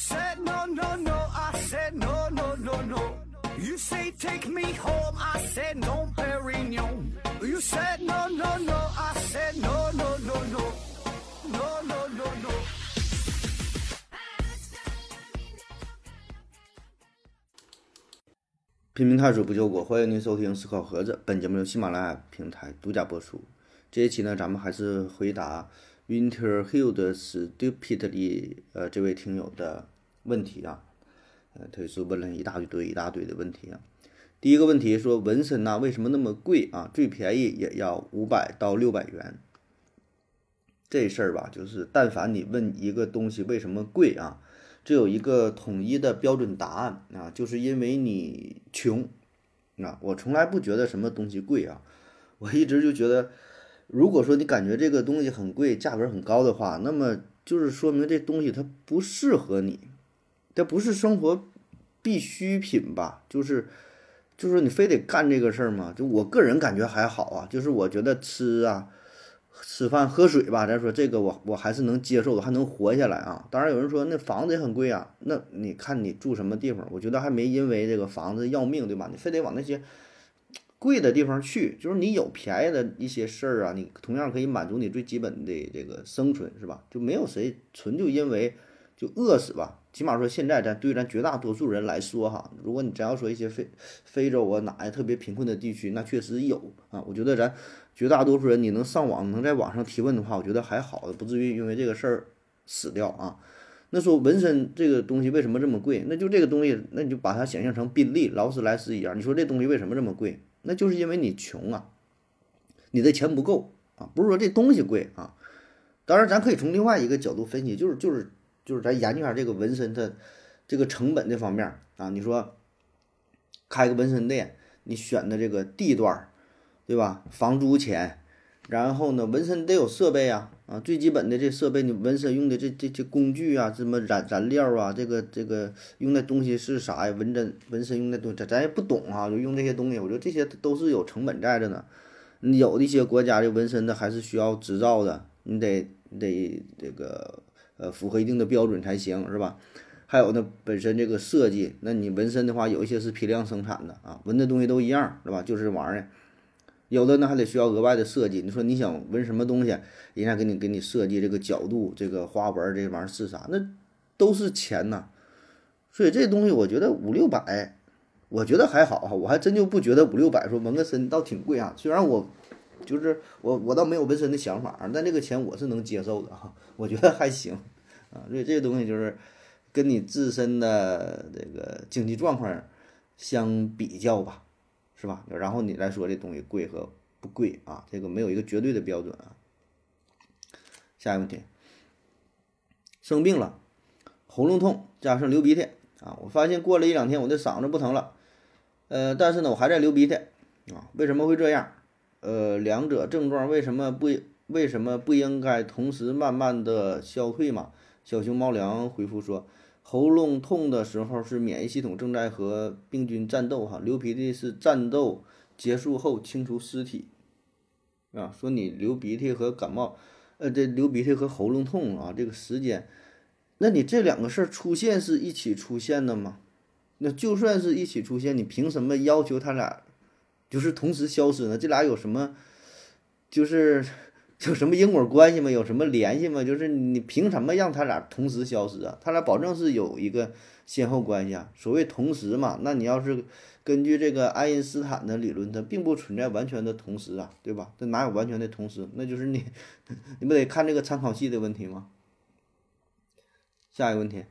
said no no no, I said no no no no. You say take me home, I said no, Perignon. You said no no no, I said no no no no, no no no no. 拼命探索不救国，欢迎您收听思考盒子。本节目由喜马拉雅平台独家播出。这一期呢，咱们还是回答 Winter Hill 的 Stupidly 呃这位听友的问题啊，呃，他也是问了一大堆一大堆的问题啊。第一个问题说纹身呐、为什么那么贵啊？最便宜也要五百到六百元。这事儿吧，就是但凡你问一个东西为什么贵啊，这有一个统一的标准答案啊，就是因为你穷啊。我从来不觉得什么东西贵啊，我一直就觉得，如果说你感觉这个东西很贵，价格很高的话，那么就是说明这东西它不适合你，它不是生活必需品吧？就是就是你非得干这个事儿吗？就我个人感觉还好啊，就是我觉得吃啊。吃饭喝水吧，咱说这个我我还是能接受的，还能活下来啊。当然有人说那房子也很贵啊，那你看你住什么地方？我觉得还没因为这个房子要命，对吧？你非得往那些贵的地方去，就是你有便宜的一些事儿啊，你同样可以满足你最基本的这个生存，是吧？就没有谁纯就因为就饿死吧。起码说现在咱对咱绝大多数人来说哈，如果你真要说一些非非洲啊哪呀特别贫困的地区，那确实有啊。我觉得咱绝大多数人你能上网能在网上提问的话，我觉得还好，不至于因为这个事儿死掉啊。那说纹身这个东西为什么这么贵？那就这个东西，那你就把它想象成宾利、劳斯莱斯一样。你说这东西为什么这么贵？那就是因为你穷啊，你的钱不够啊，不是说这东西贵啊。当然，咱可以从另外一个角度分析，就是就是就是咱研究下这个纹身它这个成本这方面啊。你说开个纹身店，你选的这个地段，对吧？房租钱，然后呢，纹身得有设备啊，啊，最基本的这设备，你纹身用的这这这工具啊，什么染染料啊，这个这个用的东西是啥呀？纹针纹身用的东西，咱咱也不懂啊，就用这些东西，我觉得这些都是有成本在的呢。你有的一些国家的纹身的还是需要执照的，你得得这个呃符合一定的标准才行，是吧？还有呢，本身这个设计，那你纹身的话，有一些是批量生产的啊，纹的东西都一样，是吧？就是这玩意儿。有的呢还得需要额外的设计。你说你想纹什么东西，人家给你给你设计这个角度、这个花纹这玩意儿是啥？那都是钱呐。所以这东西我觉得五六百，我觉得还好哈，我还真就不觉得五六百说纹个身倒挺贵啊。虽然我就是我我倒没有纹身的想法，但这个钱我是能接受的哈，我觉得还行啊。所以这个东西就是跟你自身的这个经济状况相比较吧。是吧？然后你来说这东西贵和不贵啊，这个没有一个绝对的标准啊。下一个问题，生病了，喉咙痛加上流鼻涕啊，我发现过了一两天我的嗓子不疼了，呃，但是呢我还在流鼻涕啊，为什么会这样？呃，两者症状为什么不为什么不应该同时慢慢的消退嘛？小熊猫粮回复说。喉咙痛的时候是免疫系统正在和病菌战斗，哈，流鼻涕是战斗结束后清除尸体，啊，说你流鼻涕和感冒，呃，这流鼻涕和喉咙痛啊，这个时间，那你这两个事儿出现是一起出现的吗？那就算是一起出现，你凭什么要求他俩就是同时消失呢？这俩有什么，就是有什么因果关系吗？有什么联系吗？就是你凭什么让他俩同时消失啊？他俩保证是有一个先后关系啊。所谓同时嘛，那你要是根据这个爱因斯坦的理论，它并不存在完全的同时啊，对吧？这哪有完全的同时？那就是你，你不得看这个参考系的问题吗？下一个问题，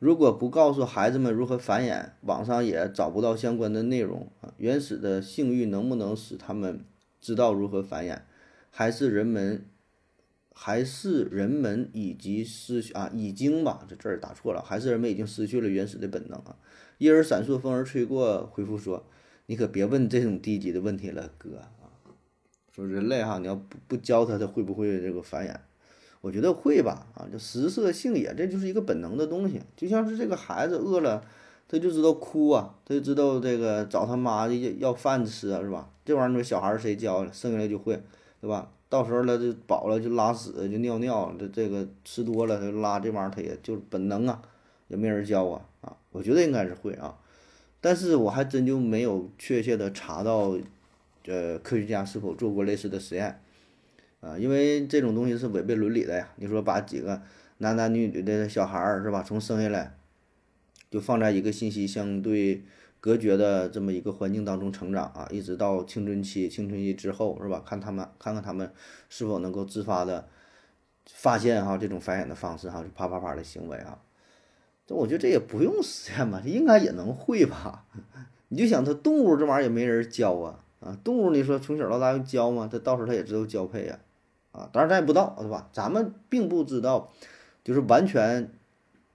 如果不告诉孩子们如何繁衍，网上也找不到相关的内容啊。原始的性欲能不能使他们知道如何繁衍？还是人们，还是人们以及失啊，已经吧，这字儿打错了，还是人们已经失去了原始的本能啊。一儿闪烁，风儿吹过，回复说：“你可别问这种低级的问题了，哥啊。”说人类哈，你要不不教他，他会不会这个繁衍？我觉得会吧，啊，就食色性也，这就是一个本能的东西，就像是这个孩子饿了，他就知道哭啊，他就知道这个找他妈要要饭吃啊，是吧？这玩意儿说小孩谁教的，生下来就会。对吧？到时候了就饱了就拉屎就尿尿，这这个吃多了他拉这玩意儿，他也就是本能啊，也没人教啊啊，我觉得应该是会啊，但是我还真就没有确切的查到，呃，科学家是否做过类似的实验啊，因为这种东西是违背伦理的呀。你说把几个男男女女的小孩儿是吧，从生下来就放在一个信息相对。隔绝的这么一个环境当中成长啊，一直到青春期，青春期之后是吧？看他们，看看他们是否能够自发的发现哈这种繁衍的方式哈，啪啪啪的行为啊。这我觉得这也不用实验吧，这应该也能会吧？你就想它动物这玩意儿也没人教啊啊，动物你说从小到大用教吗？它到时候它也知道交配呀啊，当然咱也不知道对吧？咱们并不知道，就是完全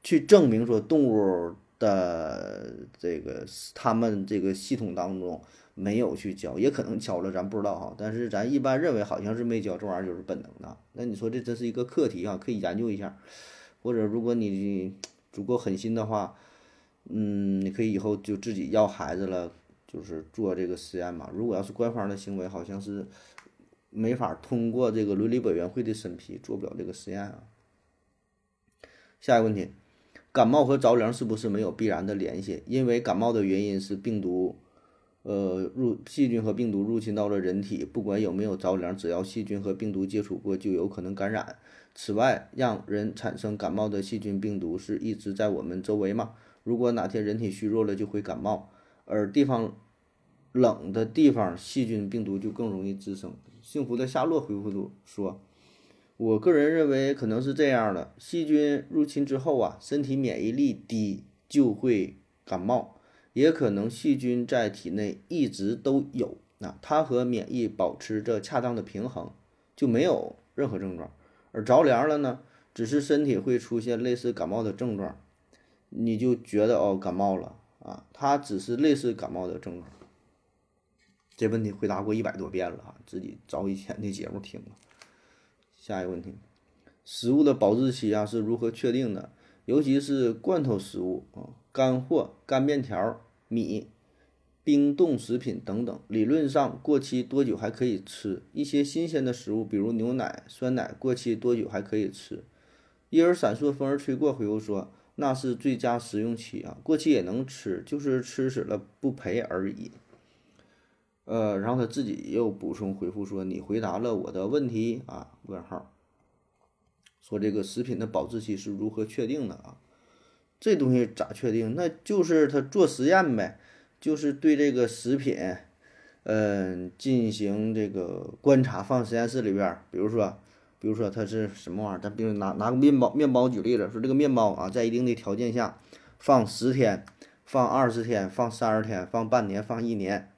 去证明说动物。的这个他们这个系统当中没有去教，也可能教了，咱不知道哈。但是咱一般认为好像是没教，这玩意儿就是本能的。那你说这真是一个课题啊，可以研究一下。或者如果你足够狠心的话，嗯，你可以以后就自己要孩子了，就是做这个实验嘛。如果要是官方的行为，好像是没法通过这个伦理委员会的审批，做不了这个实验啊。下一个问题。感冒和着凉是不是没有必然的联系？因为感冒的原因是病毒，呃，入细菌和病毒入侵到了人体，不管有没有着凉，只要细菌和病毒接触过，就有可能感染。此外，让人产生感冒的细菌、病毒是一直在我们周围吗？如果哪天人体虚弱了，就会感冒，而地方冷的地方，细菌、病毒就更容易滋生。幸福的夏洛回复度说。我个人认为可能是这样的：细菌入侵之后啊，身体免疫力低就会感冒；也可能细菌在体内一直都有，那它和免疫保持着恰当的平衡，就没有任何症状。而着凉了呢，只是身体会出现类似感冒的症状，你就觉得哦感冒了啊，它只是类似感冒的症状。这问题回答过一百多遍了啊，自己找以前的节目听了。下一个问题，食物的保质期啊是如何确定的？尤其是罐头食物啊、干货、干面条、米、冰冻食品等等，理论上过期多久还可以吃？一些新鲜的食物，比如牛奶、酸奶，过期多久还可以吃？一而闪烁，风儿吹过，回复说那是最佳食用期啊，过期也能吃，就是吃死了不赔而已。呃，然后他自己又补充回复说：“你回答了我的问题啊。”问号。说这个食品的保质期是如何确定的啊？这东西咋确定？那就是他做实验呗，就是对这个食品，嗯，进行这个观察，放实验室里边，比如说，比如说它是什么玩意儿？咱比如拿拿个面包，面包举例子，说这个面包啊，在一定的条件下放十天，放二十天，放三十天，放半年，放一年。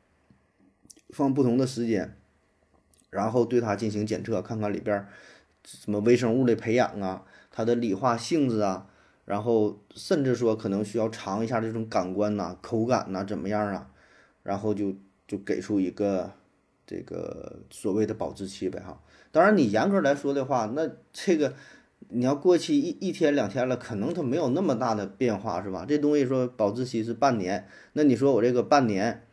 放不同的时间，然后对它进行检测，看看里边什么微生物的培养啊，它的理化性质啊，然后甚至说可能需要尝一下这种感官呐，口感呐怎么样啊，然后就就给出一个这个所谓的保质期呗哈。当然你严格来说的话，那这个你要过期一一天两天了，可能它没有那么大的变化是吧？这东西说保质期是半年，那你说我这个半年。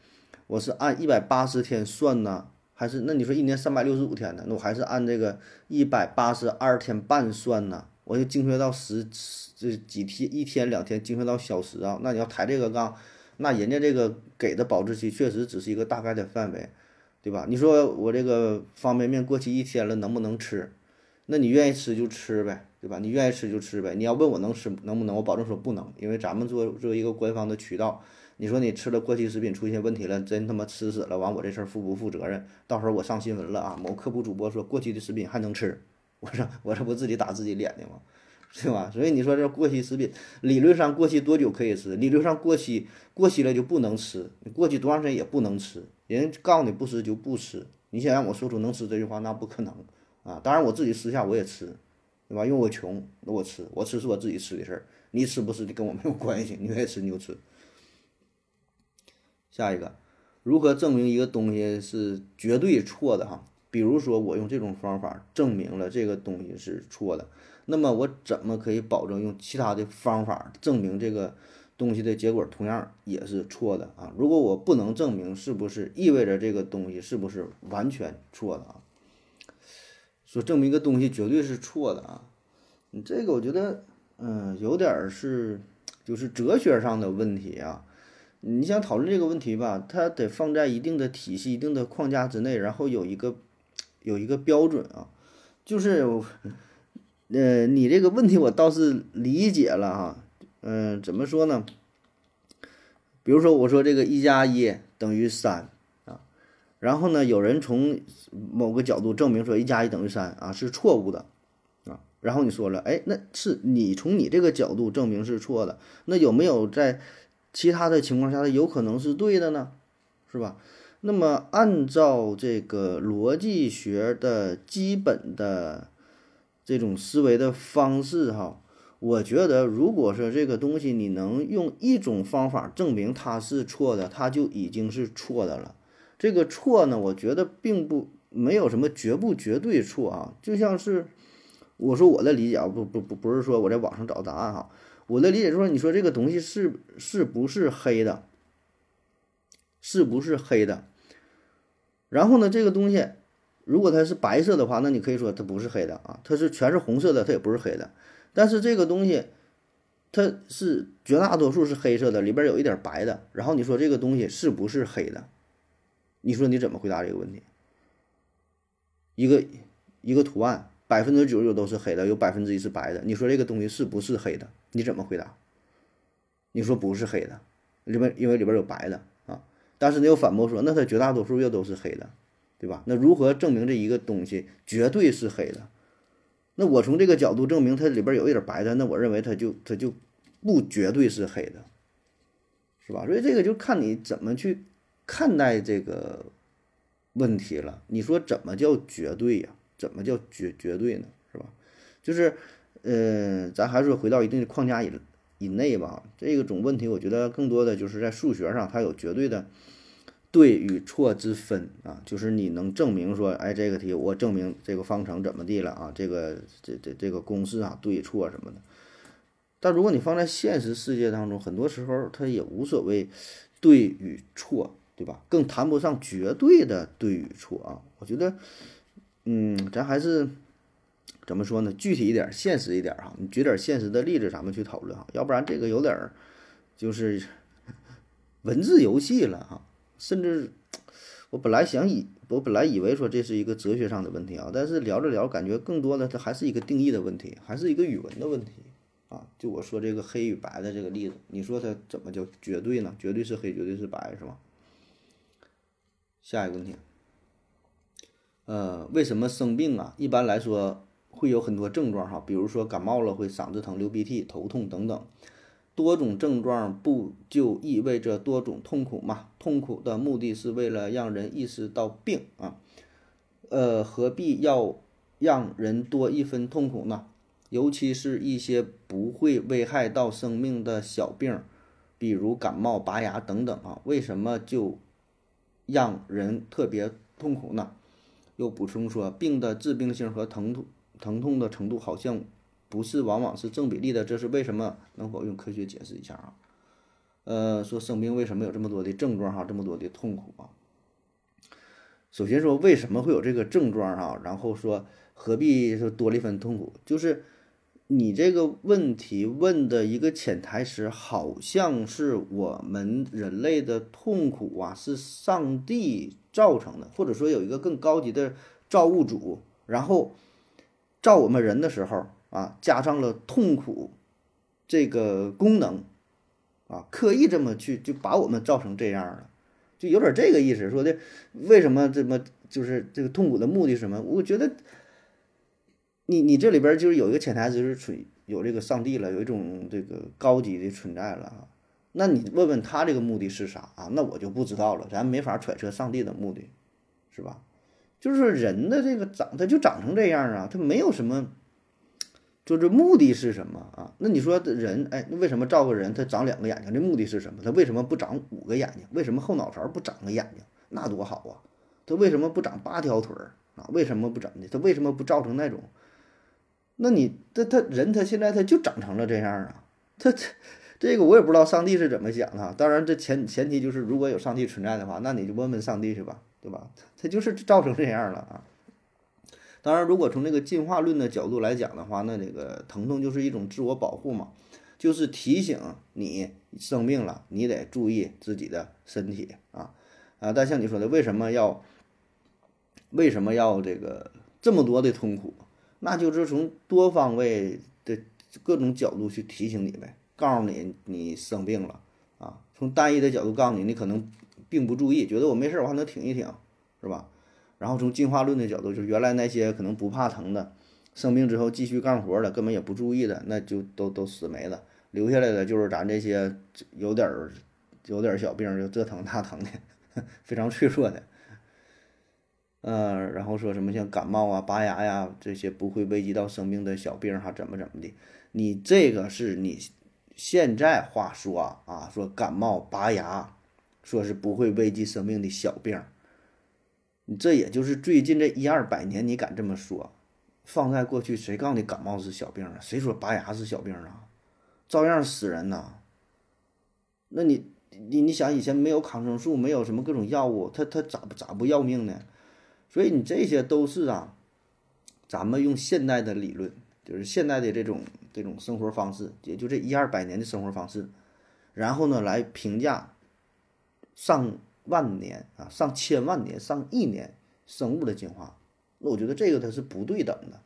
我是按一百八十天算呢，还是那你说一年三百六十五天呢？那我还是按这个一百八十二天半算呢？我就精确到十这几天一天两天精确到小时啊？那你要抬这个杠，那人家这个给的保质期确实只是一个大概的范围，对吧？你说我这个方便面过期一天了能不能吃？那你愿意吃就吃呗，对吧？你愿意吃就吃呗。你要问我能吃能不能？我保证说不能，因为咱们做作为一个官方的渠道。你说你吃了过期食品出现问题了，真他妈吃死了，完我这事儿负不负责任？到时候我上新闻了啊！某科普主播说过期的食品还能吃，我说我这不自己打自己脸的吗？对吧？所以你说这过期食品理论上过期多久可以吃？理论上过期过期了就不能吃，你过期多长时间也不能吃。人告诉你不吃就不吃，你想让我说出能吃这句话，那不可能啊！当然我自己私下我也吃，对吧？因为我穷，那我吃，我吃是我自己吃的事儿，你吃不吃的跟我没有关系，你愿意吃你就吃。下一个，如何证明一个东西是绝对错的哈？比如说我用这种方法证明了这个东西是错的，那么我怎么可以保证用其他的方法证明这个东西的结果同样也是错的啊？如果我不能证明，是不是意味着这个东西是不是完全错的啊？说证明一个东西绝对是错的啊？你这个我觉得，嗯，有点是就是哲学上的问题啊。你想讨论这个问题吧，它得放在一定的体系、一定的框架之内，然后有一个有一个标准啊。就是，呃，你这个问题我倒是理解了哈。嗯，怎么说呢？比如说，我说这个一加一等于三啊，然后呢，有人从某个角度证明说一加一等于三啊是错误的啊，然后你说了，哎，那是你从你这个角度证明是错的，那有没有在其他的情况下，它有可能是对的呢？是吧？那么按照这个逻辑学的基本的这种思维的方式哈。我觉得，如果说这个东西你能用一种方法证明它是错的，它就已经是错的了。这个错呢，我觉得并不没有什么绝不绝对错啊。就像是我说我的理解啊，不不不不是说我在网上找答案哈。我的理解就是说，你说这个东西是是不是黑的，是不是黑的？然后呢，这个东西如果它是白色的话，那你可以说它不是黑的啊。它是全是红色的，它也不是黑的。但是这个东西，它是绝大多数是黑色的，里边有一点白的。然后你说这个东西是不是黑的？你说你怎么回答这个问题？一个一个图案百分之九十九都是黑的，有百分之一是白的。你说这个东西是不是黑的？你怎么回答？你说不是黑的，里边因为里边有白的啊。但是你又反驳说，那它绝大多数又都是黑的，对吧？那如何证明这一个东西绝对是黑的？那我从这个角度证明它里边有一点白的，那我认为它就它就不绝对是黑的，是吧？所以这个就看你怎么去看待这个问题了。你说怎么叫绝对呀？怎么叫绝绝对呢？是吧？就是，呃，咱还是回到一定的框架以以内吧。这个种问题，我觉得更多的就是在数学上，它有绝对的。对与错之分啊，就是你能证明说，哎，这个题我证明这个方程怎么地了啊？这个这这这个公式啊，对错什么的。但如果你放在现实世界当中，很多时候它也无所谓对与错，对吧？更谈不上绝对的对与错啊。我觉得，嗯，咱还是怎么说呢？具体一点，现实一点哈。你举点现实的例子，咱们去讨论哈。要不然这个有点儿就是 文字游戏了哈。甚至，我本来想以我本来以为说这是一个哲学上的问题啊，但是聊着聊，感觉更多的它还是一个定义的问题，还是一个语文的问题啊。就我说这个黑与白的这个例子，你说它怎么叫绝对呢？绝对是黑，绝对是白，是吗？下一个问题，呃，为什么生病啊？一般来说会有很多症状哈，比如说感冒了会嗓子疼、流鼻涕、头痛等等。多种症状不就意味着多种痛苦吗？痛苦的目的是为了让人意识到病啊，呃，何必要让人多一分痛苦呢？尤其是一些不会危害到生命的小病，比如感冒、拔牙等等啊，为什么就让人特别痛苦呢？又补充说，病的致病性和疼痛疼痛的程度好像。不是，往往是正比例的，这是为什么？能否用科学解释一下啊？呃，说生病为什么有这么多的症状哈，这么多的痛苦啊？首先说为什么会有这个症状哈，然后说何必说多了一分痛苦？就是你这个问题问的一个潜台词，好像是我们人类的痛苦啊是上帝造成的，或者说有一个更高级的造物主，然后造我们人的时候。啊，加上了痛苦这个功能，啊，刻意这么去就把我们造成这样了，就有点这个意思。说的为什么这么就是这个痛苦的目的是什么？我觉得你你这里边就是有一个潜台词是存有这个上帝了，有一种这个高级的存在了。那你问问他这个目的是啥啊？那我就不知道了，咱没法揣测上帝的目的，是吧？就是人的这个长，他就长成这样啊，他没有什么。就是目的是什么啊？那你说人，哎，那为什么造个人他长两个眼睛？这目的是什么？他为什么不长五个眼睛？为什么后脑勺不长个眼睛？那多好啊！他为什么不长八条腿儿啊？为什么不长的？他为什么不造成那种？那你他他人他现在他就长成了这样啊？他这这个我也不知道上帝是怎么想的。当然，这前前提就是如果有上帝存在的话，那你就问问上帝去吧，对吧？他就是造成这样了啊。当然，如果从这个进化论的角度来讲的话，那这个疼痛就是一种自我保护嘛。就是提醒你生病了，你得注意自己的身体啊啊！但像你说的，为什么要为什么要这个这么多的痛苦？那就是从多方位的各种角度去提醒你呗，告诉你你生病了啊。从单一的角度告诉你，你可能并不注意，觉得我没事，我还能挺一挺，是吧？然后从进化论的角度，就是原来那些可能不怕疼的，生病之后继续干活的，根本也不注意的，那就都都死没了。留下来的就是咱这些有点儿有点小病，就这疼那疼的，非常脆弱的。呃，然后说什么像感冒啊、拔牙呀这些不会危及到生命的小病哈，怎么怎么的？你这个是你现在话说啊，说感冒拔牙，说是不会危及生命的小病。你这也就是最近这一二百年，你敢这么说？放在过去，谁告诉你感冒是小病啊？谁说拔牙是小病啊？照样死人呐！那你你你想，以前没有抗生素，没有什么各种药物，他他咋咋不要命呢？所以你这些都是啊，咱们用现代的理论，就是现代的这种这种生活方式，也就这一二百年的生活方式，然后呢来评价上。万年啊，上千万年、上亿年生物的进化，那我觉得这个它是不对等的，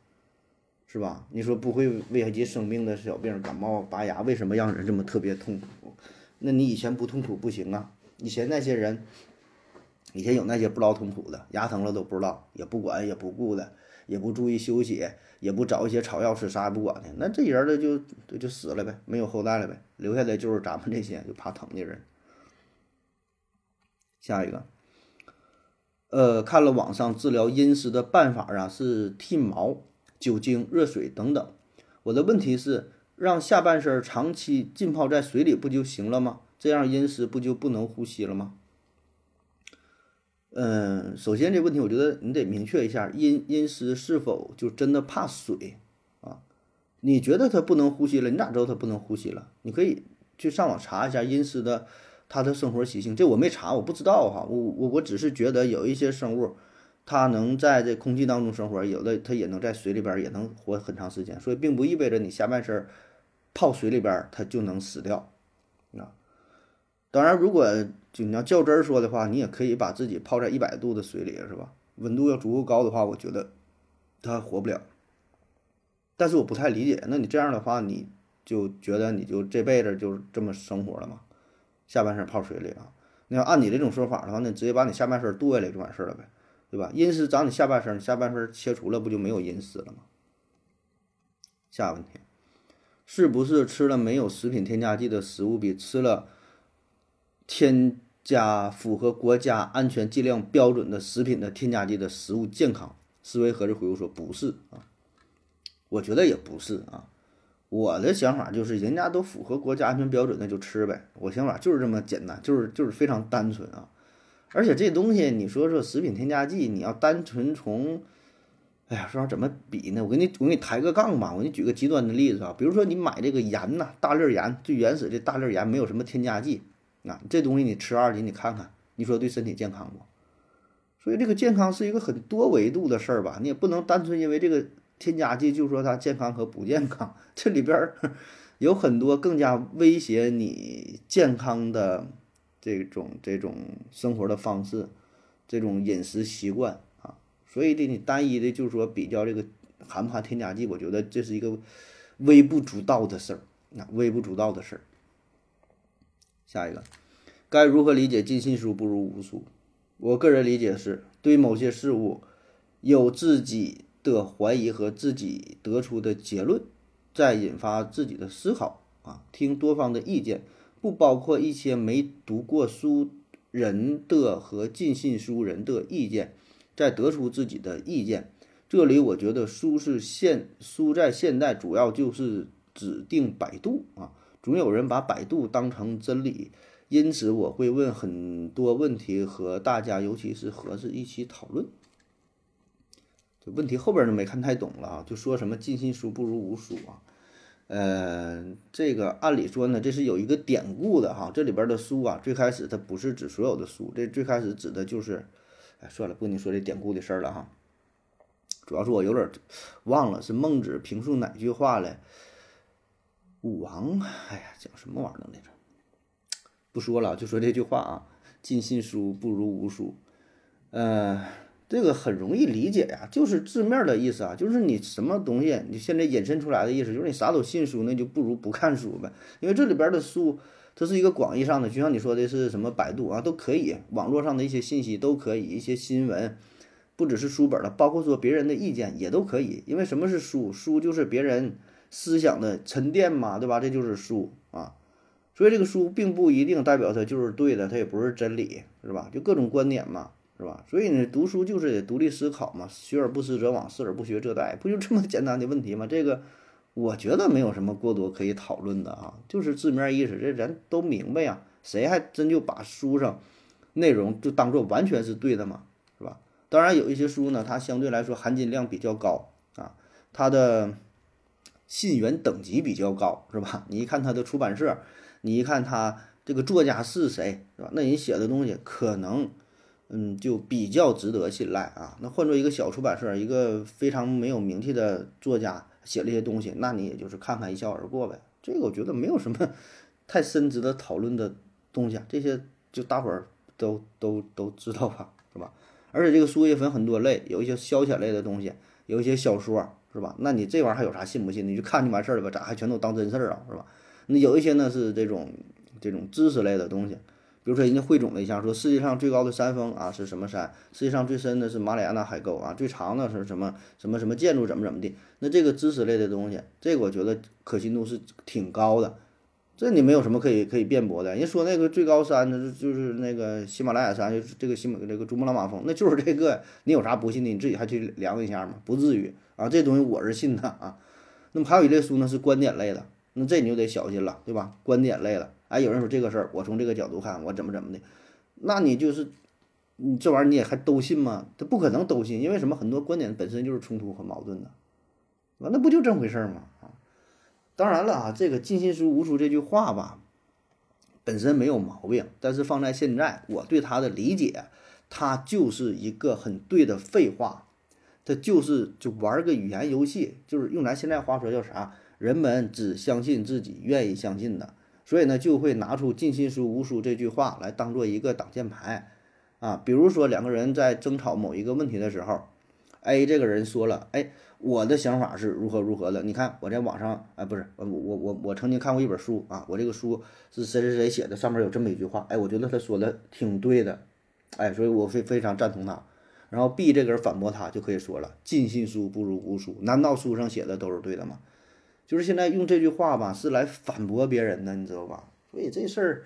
是吧？你说不会危害及生命的小病，感冒、拔牙，为什么让人这么特别痛苦？那你以前不痛苦不行啊！以前那些人，以前有那些不劳痛苦的，牙疼了都不知道，也不管也不顾的，也不注意休息，也不找一些草药吃，啥也不管的，那这人呢就就就死了呗，没有后代了呗，留下来就是咱们这些就怕疼的人。下一个，呃，看了网上治疗阴湿的办法啊，是剃毛、酒精、热水等等。我的问题是，让下半身长期浸泡在水里不就行了吗？这样阴湿不就不能呼吸了吗？嗯，首先这问题，我觉得你得明确一下，阴阴湿是否就真的怕水啊？你觉得他不能呼吸了，你咋知道他不能呼吸了？你可以去上网查一下阴湿的。它的生活习性，这我没查，我不知道哈。我我我只是觉得有一些生物，它能在这空气当中生活，有的它也能在水里边也能活很长时间，所以并不意味着你下半身泡水里边它就能死掉啊。当然，如果就你要较真儿说的话，你也可以把自己泡在一百度的水里，是吧？温度要足够高的话，我觉得它活不了。但是我不太理解，那你这样的话，你就觉得你就这辈子就这么生活了吗？下半身泡水里啊！那要按你这种说法的话，那直接把你下半身剁下来就完事了呗，对吧？阴湿长你下半身，下半身切除了，不就没有阴湿了吗？下问题，是不是吃了没有食品添加剂的食物，比吃了添加符合国家安全剂量标准的食品的添加剂的食物健康？思维盒子回复说不是啊，我觉得也不是啊。我的想法就是，人家都符合国家安全标准，那就吃呗。我想法就是这么简单，就是就是非常单纯啊。而且这东西，你说说食品添加剂，你要单纯从，哎呀，说怎么比呢？我给你我给你抬个杠吧。我给你举个极端的例子啊，比如说你买这个盐呐，大粒盐，最原始的大粒盐，没有什么添加剂啊，这东西你吃二斤，你看看，你说对身体健康不？所以这个健康是一个很多维度的事儿吧，你也不能单纯因为这个。添加剂就说它健康和不健康，这里边 有很多更加威胁你健康的这种这种生活的方式，这种饮食习惯啊，所以的你单一的就是说比较这个含不含添加剂，我觉得这是一个微不足道的事儿，那微不足道的事儿。下一个，该如何理解“尽信书不如无书”？我个人理解是对某些事物有自己。的怀疑和自己得出的结论，再引发自己的思考啊，听多方的意见，不包括一些没读过书人的和尽信书人的意见，再得出自己的意见。这里我觉得书是现书在现代主要就是指定百度啊，总有人把百度当成真理，因此我会问很多问题和大家，尤其是盒子一起讨论。问题后边就没看太懂了啊，就说什么尽信书不如无书啊，呃，这个按理说呢，这是有一个典故的哈，这里边的书啊，最开始它不是指所有的书，这最开始指的就是，哎，算了，不跟你说这典故的事儿了哈，主要是我有点忘了是孟子评述哪句话了，武王，哎呀，讲什么玩意儿来着？不说了，就说这句话啊，尽信书不如无书。呃，这个很容易理解呀，就是字面的意思啊，就是你什么东西，你现在引申出来的意思，就是你啥都信书，那就不如不看书呗。因为这里边的书，它是一个广义上的，就像你说的是什么百度啊，都可以，网络上的一些信息都可以，一些新闻，不只是书本了，包括说别人的意见也都可以。因为什么是书？书就是别人思想的沉淀嘛，对吧？这就是书啊。所以这个书并不一定代表它就是对的，它也不是真理，是吧？就各种观点嘛。是吧？所以呢，读书就是得独立思考嘛。学而不思则罔，思而不学则殆，不就这么简单的问题吗？这个我觉得没有什么过多可以讨论的啊，就是字面意思，这人都明白呀。谁还真就把书上内容就当做完全是对的嘛？是吧？当然有一些书呢，它相对来说含金量比较高啊，它的信源等级比较高，是吧？你一看它的出版社，你一看它这个作家是谁，是吧？那人写的东西可能。嗯，就比较值得信赖啊。那换做一个小出版社，一个非常没有名气的作家写了一些东西，那你也就是看看一笑而过呗。这个我觉得没有什么 太深值得讨论的东西啊。这些就大伙儿都都都知道吧，是吧？而且这个书也分很多类，有一些消遣类的东西，有一些小说，是吧？那你这玩意儿还有啥信不信？你就看就完事儿了吧？咋还全都当真事儿啊？是吧？那有一些呢是这种这种知识类的东西。比如说，人家汇总了一下，说世界上最高的山峰啊是什么山？世界上最深的是马里亚纳海沟啊，最长的是什么什么什么建筑怎么怎么的？那这个知识类的东西，这个我觉得可信度是挺高的，这你没有什么可以可以辩驳的。人说那个最高山，呢就是那个喜马拉雅山，就是这个喜马这个珠穆朗玛峰，那就是这个，你有啥不信的？你自己还去量一下吗？不至于啊，这东西我是信的啊。那么还有一类书呢，是观点类的，那这你就得小心了，对吧？观点类的。哎，有人说这个事儿，我从这个角度看，我怎么怎么的，那你就是，你这玩意儿你也还都信吗？他不可能都信，因为什么？很多观点本身就是冲突和矛盾的，完那不就这么回事儿吗？啊，当然了啊，这个“尽信书无书”这句话吧，本身没有毛病，但是放在现在，我对他的理解，他就是一个很对的废话，他就是就玩个语言游戏，就是用咱现在话说叫啥？人们只相信自己愿意相信的。所以呢，就会拿出“尽信书无书”这句话来当做一个挡箭牌，啊，比如说两个人在争吵某一个问题的时候，A 这个人说了，哎，我的想法是如何如何的，你看我在网上，哎，不是，我我我我曾经看过一本书啊，我这个书是谁谁谁写的，上面有这么一句话，哎，我觉得他说的挺对的，哎，所以我非非常赞同他。然后 B 这个人反驳他，就可以说了，“尽信书不如无书”，难道书上写的都是对的吗？就是现在用这句话吧，是来反驳别人的，你知道吧？所以这事儿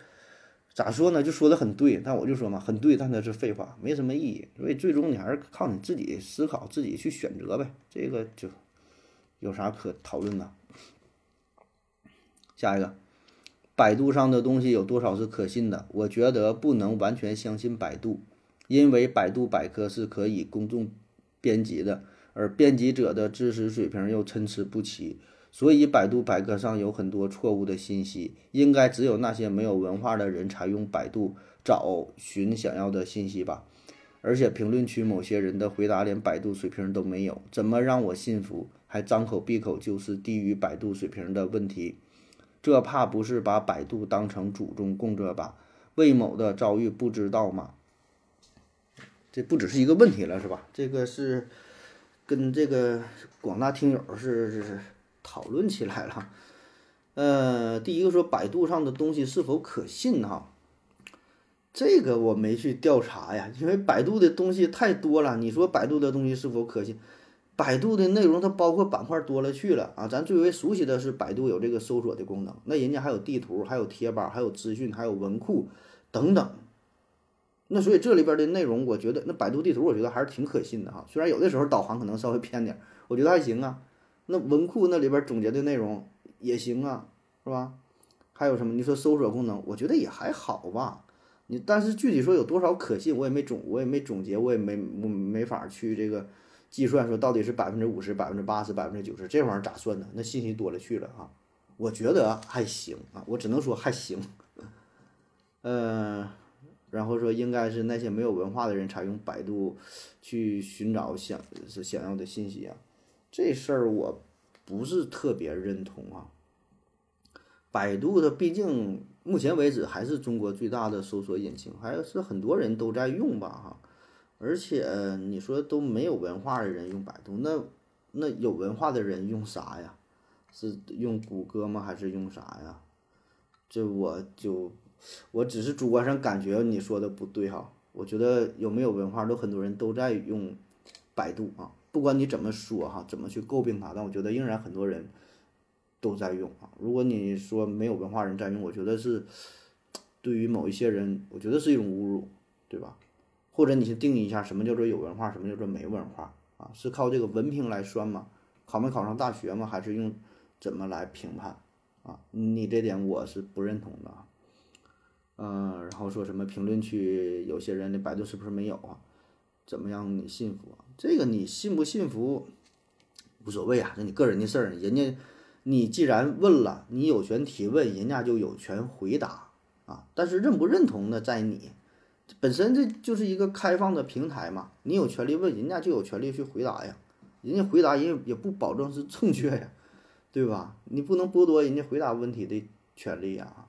咋说呢？就说的很对，但我就说嘛，很对，但它是废话，没什么意义。所以最终你还是靠你自己思考，自己去选择呗。这个就有啥可讨论的？下一个，百度上的东西有多少是可信的？我觉得不能完全相信百度，因为百度百科是可以公众编辑的，而编辑者的知识水平又参差不齐。所以，百度百科上有很多错误的信息，应该只有那些没有文化的人才用百度找寻想要的信息吧。而且，评论区某些人的回答连百度水平都没有，怎么让我信服？还张口闭口就是低于百度水平的问题，这怕不是把百度当成祖宗供着吧？魏某的遭遇不知道吗？这不只是一个问题了，是吧？这个是跟这个广大听友是是是。讨论起来了，呃，第一个说百度上的东西是否可信哈，这个我没去调查呀，因为百度的东西太多了。你说百度的东西是否可信？百度的内容它包括板块多了去了啊，咱最为熟悉的是百度有这个搜索的功能，那人家还有地图，还有贴吧，还有资讯，还有文库等等。那所以这里边的内容，我觉得那百度地图我觉得还是挺可信的哈，虽然有的时候导航可能稍微偏点，我觉得还行啊。那文库那里边总结的内容也行啊，是吧？还有什么？你说搜索功能，我觉得也还好吧。你但是具体说有多少可信，我也没总，我也没总结，我也没我没法去这个计算说到底是百分之五十、百分之八十、百分之九十，这玩意儿咋算呢？那信息多了去了啊。我觉得还行啊，我只能说还行。嗯，然后说应该是那些没有文化的人才用百度去寻找想是想要的信息啊。这事儿我不是特别认同啊。百度它毕竟目前为止还是中国最大的搜索引擎，还是很多人都在用吧哈。而且你说都没有文化的人用百度，那那有文化的人用啥呀？是用谷歌吗？还是用啥呀？这我就我只是主观上感觉你说的不对哈。我觉得有没有文化，都很多人都在用百度啊。不管你怎么说哈，怎么去诟病它，但我觉得仍然很多人都在用啊。如果你说没有文化人在用，我觉得是对于某一些人，我觉得是一种侮辱，对吧？或者你去定义一下什么叫做有文化，什么叫做没文化啊？是靠这个文凭来算吗？考没考上大学吗？还是用怎么来评判啊？你这点我是不认同的。嗯，然后说什么评论区有些人的百度是不是没有啊？怎么样你信服啊？这个你信不信服无所谓啊，这你个人的事儿。人家你既然问了，你有权提问，人家就有权回答啊。但是认不认同呢，在你本身这就是一个开放的平台嘛，你有权利问，人家就有权利去回答呀。人家回答人也不保证是正确呀，对吧？你不能剥夺人家回答问题的权利呀。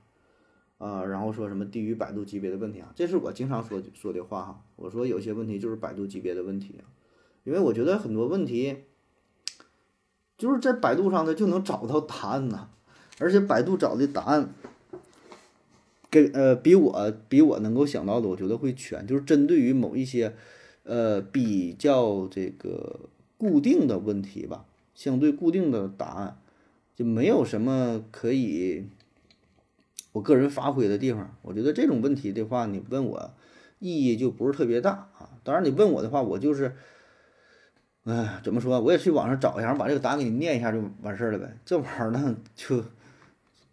啊，然后说什么低于百度级别的问题啊？这是我经常说说的话哈。我说有些问题就是百度级别的问题啊，因为我觉得很多问题就是在百度上它就能找到答案呐，而且百度找的答案给呃比我比我能够想到的，我觉得会全，就是针对于某一些呃比较这个固定的问题吧，相对固定的答案就没有什么可以。我个人发挥的地方，我觉得这种问题的话，你问我意义就不是特别大啊。当然，你问我的话，我就是，哎，怎么说？我也去网上找一下，把这个答案给你念一下就完事儿了呗。这玩意儿呢，就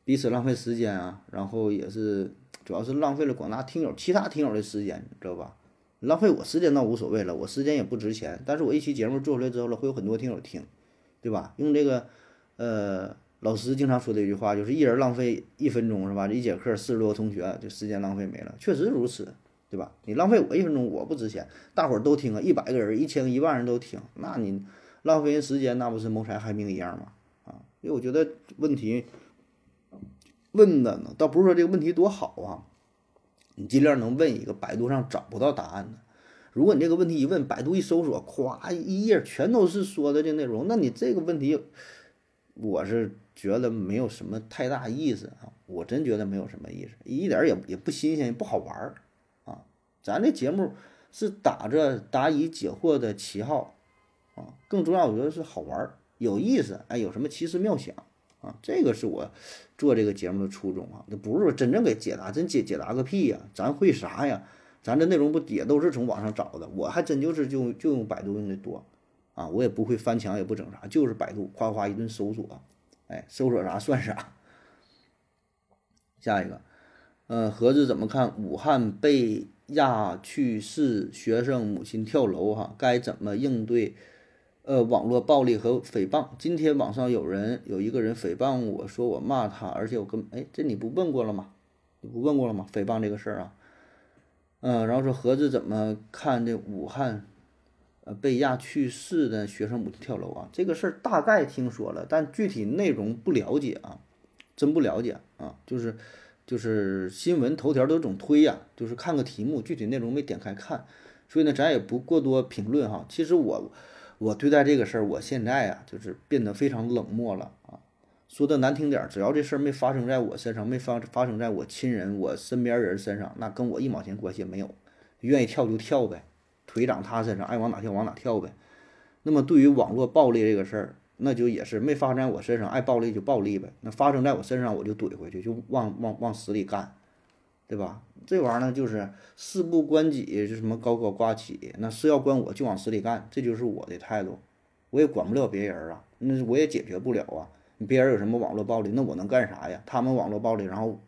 彼此浪费时间啊，然后也是主要是浪费了广大听友、其他听友的时间，知道吧？浪费我时间倒无所谓了，我时间也不值钱。但是我一期节目做出来之后了，会有很多听友听，对吧？用这个，呃。老师经常说的一句话就是一人浪费一分钟是吧？这一节课四十多个同学，就时间浪费没了，确实如此，对吧？你浪费我一分钟，我不值钱，大伙儿都听啊，一百个人、一千个、一万人都听，那你浪费人时间，那不是谋财害命一样吗？啊，因为我觉得问题问的呢，倒不是说这个问题多好啊，你尽量能问一个百度上找不到答案的。如果你这个问题一问，百度一搜索，咵一页全都是说的这内容，那你这个问题，我是。觉得没有什么太大意思啊，我真觉得没有什么意思，一点也也不新鲜，也不好玩儿。咱这节目是打着答疑解惑的旗号啊，更重要我觉得是好玩儿、有意思，哎，有什么奇思妙想啊，这个是我做这个节目的初衷啊。那不是说真正给解答，真解解答个屁呀，咱会啥呀？咱这内容不也都是从网上找的，我还真就是就就用百度用的多啊，我也不会翻墙，也不整啥，就是百度夸夸一顿搜索。哎，搜索啥算啥。下一个，呃，盒子怎么看武汉被压去世学生母亲跳楼？哈，该怎么应对？呃，网络暴力和诽谤。今天网上有人有一个人诽谤我说我骂他，而且我跟哎，这你不问过了吗？你不问过了吗？诽谤这个事儿啊，嗯，然后说盒子怎么看这武汉？呃被压去世的学生母亲跳楼啊，这个事儿大概听说了，但具体内容不了解啊，真不了解啊，就是就是新闻头条都总推呀，就是看个题目，具体内容没点开看，所以呢，咱也不过多评论哈。其实我我对待这个事儿，我现在啊，就是变得非常冷漠了啊。说的难听点儿，只要这事儿没发生在我身上，没发发生在我亲人、我身边人身上，那跟我一毛钱关系也没有，愿意跳就跳呗。腿长他身上，爱往哪跳往哪跳呗。那么对于网络暴力这个事儿，那就也是没发生在我身上，爱暴力就暴力呗。那发生在我身上，我就怼回去，就往往往死里干，对吧？这玩意儿呢，就是事不关己，就什么高高挂起。那是要关我就往死里干，这就是我的态度。我也管不了别人啊，那我也解决不了啊。别人有什么网络暴力，那我能干啥呀？他们网络暴力，然后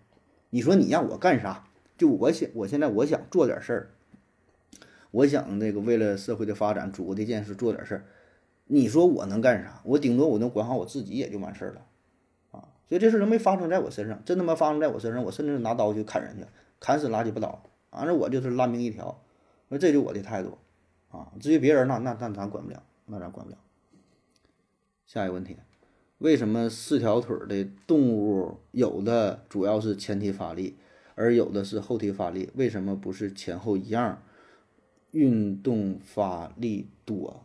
你说你让我干啥？就我想，我现在我想做点事儿。我想那个为了社会的发展，祖国的建设做点事儿，你说我能干啥？我顶多我能管好我自己也就完事儿了，啊！所以这事儿没发生在我身上，真他妈发生在我身上，我甚至拿刀去砍人去，砍死拉鸡巴倒，反正我就是烂命一条。那这就我的态度，啊！至于别人那那那咱管不了，那咱管不了。下一个问题，为什么四条腿的动物有的主要是前蹄发力，而有的是后蹄发力？为什么不是前后一样？运动发力多？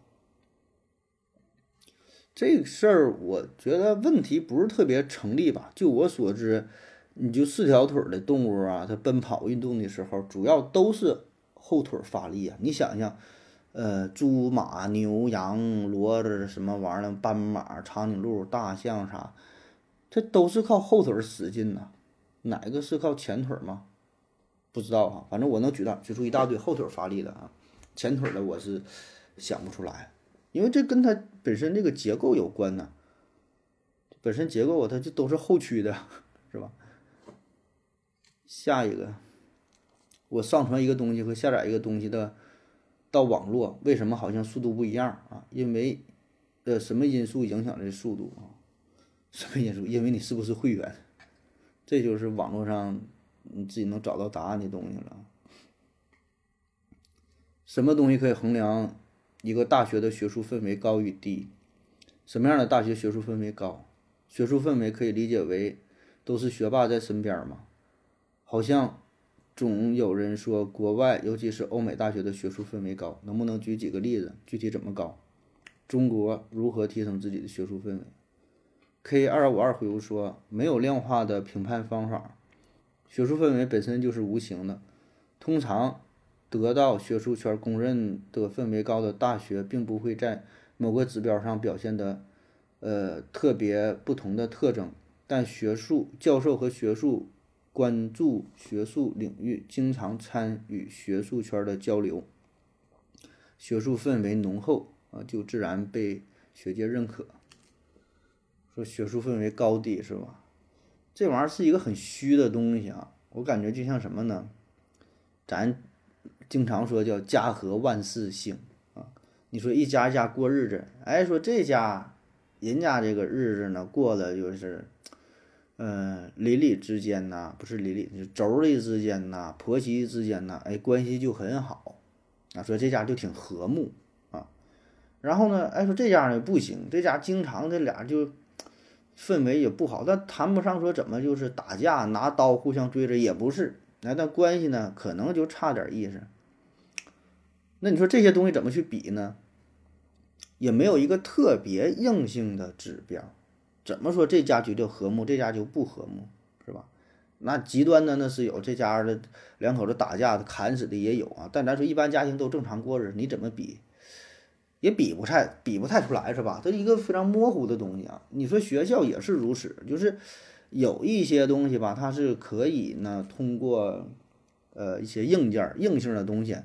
这个事儿，我觉得问题不是特别成立吧？就我所知，你就四条腿的动物啊，它奔跑运动的时候，主要都是后腿发力啊。你想想，呃，猪、马、牛、羊、骡子什么玩意儿，斑马、长颈鹿、大象啥，这都是靠后腿使劲呐。哪个是靠前腿吗？不知道啊，反正我能举到举出一大堆后腿发力的啊，前腿的我是想不出来。因为这跟它本身这个结构有关呢，本身结构它就都是后驱的，是吧？下一个，我上传一个东西和下载一个东西的到网络，为什么好像速度不一样啊？因为呃什么因素影响这速度啊？什么因素？因为你是不是会员？这就是网络上你自己能找到答案的东西了。什么东西可以衡量？一个大学的学术氛围高与低，什么样的大学学术氛围高？学术氛围可以理解为都是学霸在身边嘛？好像总有人说国外，尤其是欧美大学的学术氛围高，能不能举几个例子？具体怎么高？中国如何提升自己的学术氛围？K 二五二回复说，没有量化的评判方法，学术氛围本身就是无形的，通常。得到学术圈公认的氛围高的大学，并不会在某个指标上表现的，呃，特别不同的特征。但学术教授和学术关注学术领域，经常参与学术圈的交流，学术氛围浓厚啊，就自然被学界认可。说学术氛围高低是吧？这玩意儿是一个很虚的东西啊，我感觉就像什么呢？咱。经常说叫家和万事兴啊，你说一家一家过日子，哎，说这家人家这个日子呢过的就是，嗯，邻里之间呐，不是邻里，就是妯娌之间呐，婆媳之间呐，哎，关系就很好，啊，说这家就挺和睦啊，然后呢，哎，说这家呢不行，这家经常这俩就氛围也不好，但谈不上说怎么就是打架拿刀互相追着也不是，哎，但关系呢可能就差点意思。那你说这些东西怎么去比呢？也没有一个特别硬性的指标，怎么说这家就叫和睦，这家就不和睦，是吧？那极端的那是有这家的两口子打架的砍死的也有啊。但咱说一般家庭都正常过日子，你怎么比，也比不太比不太出来，是吧？这一个非常模糊的东西啊。你说学校也是如此，就是有一些东西吧，它是可以呢通过呃一些硬件硬性的东西。